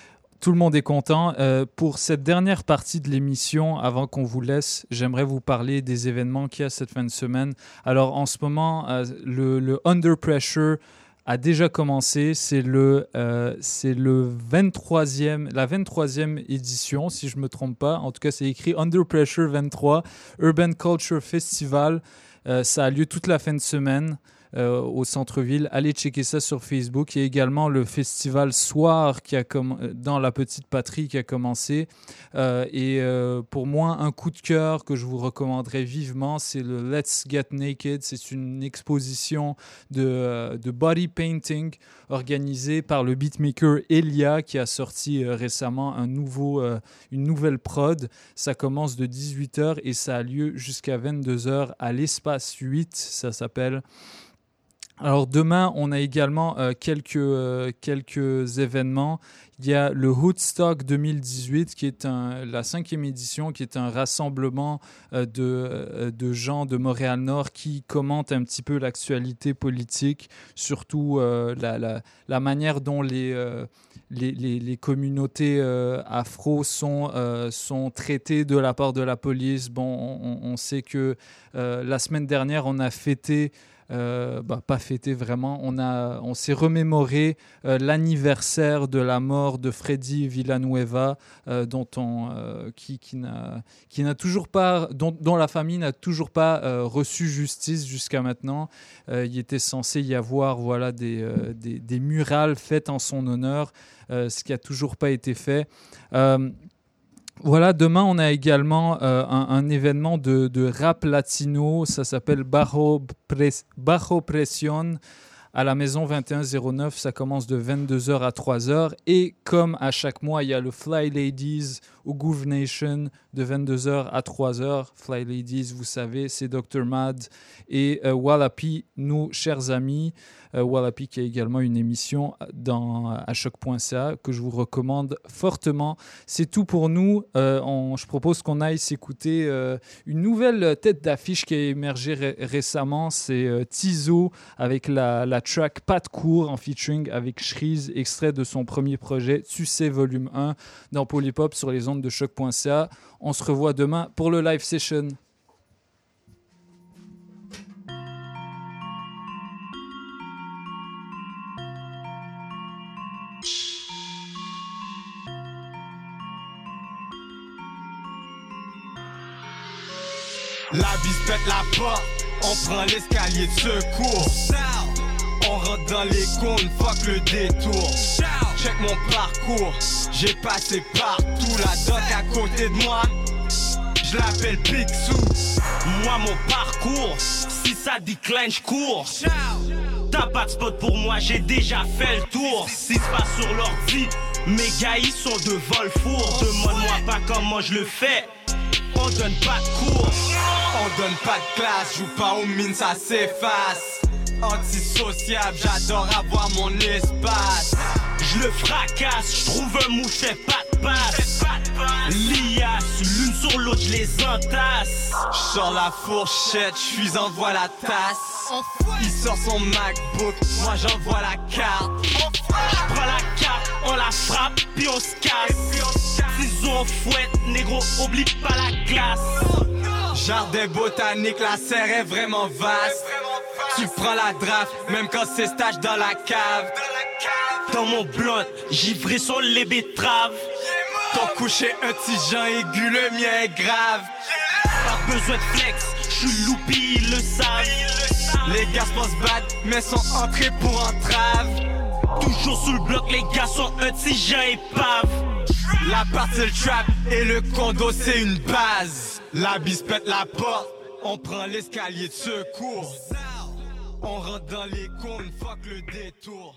tout le monde est content. Euh, pour cette dernière partie de l'émission, avant qu'on vous laisse, j'aimerais vous parler des événements qu'il y a cette fin de semaine. Alors en ce moment, euh, le, Under Pressure a déjà commencé. C'est euh, c'est le 23e, la 23e édition, si je ne me trompe pas. En tout cas, c'est écrit Under Pressure 23, Urban Culture Festival. Ça a lieu toute la fin de semaine. Euh, au centre-ville. Allez checker ça sur Facebook. Il y a également le festival Soir qui a euh, dans la petite patrie qui a commencé. Euh, et pour moi, un coup de cœur que je vous recommanderais vivement, c'est le Let's Get Naked. C'est une exposition de, body painting organisée par le beatmaker Elia qui a sorti récemment un nouveau, une nouvelle prod. Ça commence de 18h et ça a lieu jusqu'à 22h à l'espace 8, ça s'appelle. Alors demain, on a également euh, quelques, euh, quelques événements. Il y a le Woodstock 2018, qui est la cinquième édition, qui est un rassemblement euh, de, de gens de Montréal-Nord qui commentent un petit peu l'actualité politique, surtout la, manière dont les... les, communautés afro sont, sont traitées de la part de la police. Bon, on, sait que la semaine dernière, on a fêté euh, bah, pas fêté vraiment. On, on s'est remémoré euh, l'anniversaire de la mort de Freddy Villanueva, euh, dont on, qui, qui n'a, qui n'a toujours pas, dont, dont la famille n'a toujours pas reçu justice jusqu'à maintenant. Il était censé y avoir voilà des, des, des murales faites en son honneur, ce qui a toujours pas été fait. Voilà, demain, on a également euh, un, événement de, rap latino. Ça s'appelle Bajo, Bajo Presión à la maison 2109. Ça commence de 22h à 3h. Et comme à chaque mois, il y a le Fly Ladies au Groove Nation de 22h à 3h. Fly Ladies, vous savez, c'est Dr. Mad et euh, Wallapi, nos chers amis. Euh, qui a également une émission dans, à choc.ca que je vous recommande fortement. C'est tout pour nous. Euh, je propose qu'on aille s'écouter euh, une nouvelle tête d'affiche qui a émergé ré- récemment. C'est euh, Tizo avec la, la track Pas de cours en featuring avec Shreeze, extrait de son premier projet Tu sais volume 1 dans Polypop sur les ondes de choc.ca. On se revoit demain pour le live session. La bise pète la porte, on prend l'escalier de secours. On rentre dans les cônes, fuck le détour. Check mon parcours, j'ai passé partout. La doc à côté de moi, je l'appelle Picsou. Moi mon parcours, si ça décline, je cours. T'as pas de spot pour moi, j'ai déjà fait le tour. Si c'est pas sur l'ordi, mes gars ils sont de Volfour. Demande-moi pas comment je le fais, on donne pas de cours. On donne pas de classe, joue pas aux mines, ça s'efface. Antisociable, j'adore avoir mon espace. Je le fracasse, je trouve un mouche, fais pas de passe. Lias, l'une sur l'autre, les entasse. J'sors la fourchette, j'suis envoie la tasse. Il sort son MacBook, moi j'envoie la carte. J'prends la carte, on la frappe, puis on se casse. Ciseaux en fouette, négro, oublie pas la glace. Jardin botanique, la serre est vraiment vaste. Tu prends la draft, même quand c'est stage dans la cave. Dans mon blunt, givré sur les betteraves. Ton coucher un petit aigu, le mien est grave. Pas besoin de flex, j'suis loupi, ils le savent. Les gars se pensent bad, mais sont entrés pour entrave. Toujours sous le bloc, les gars sont un petit épave. La partie le trap et le condo c'est une base. La bise pète la porte, on prend l'escalier de secours. On rentre dans les cônes, fuck le détour.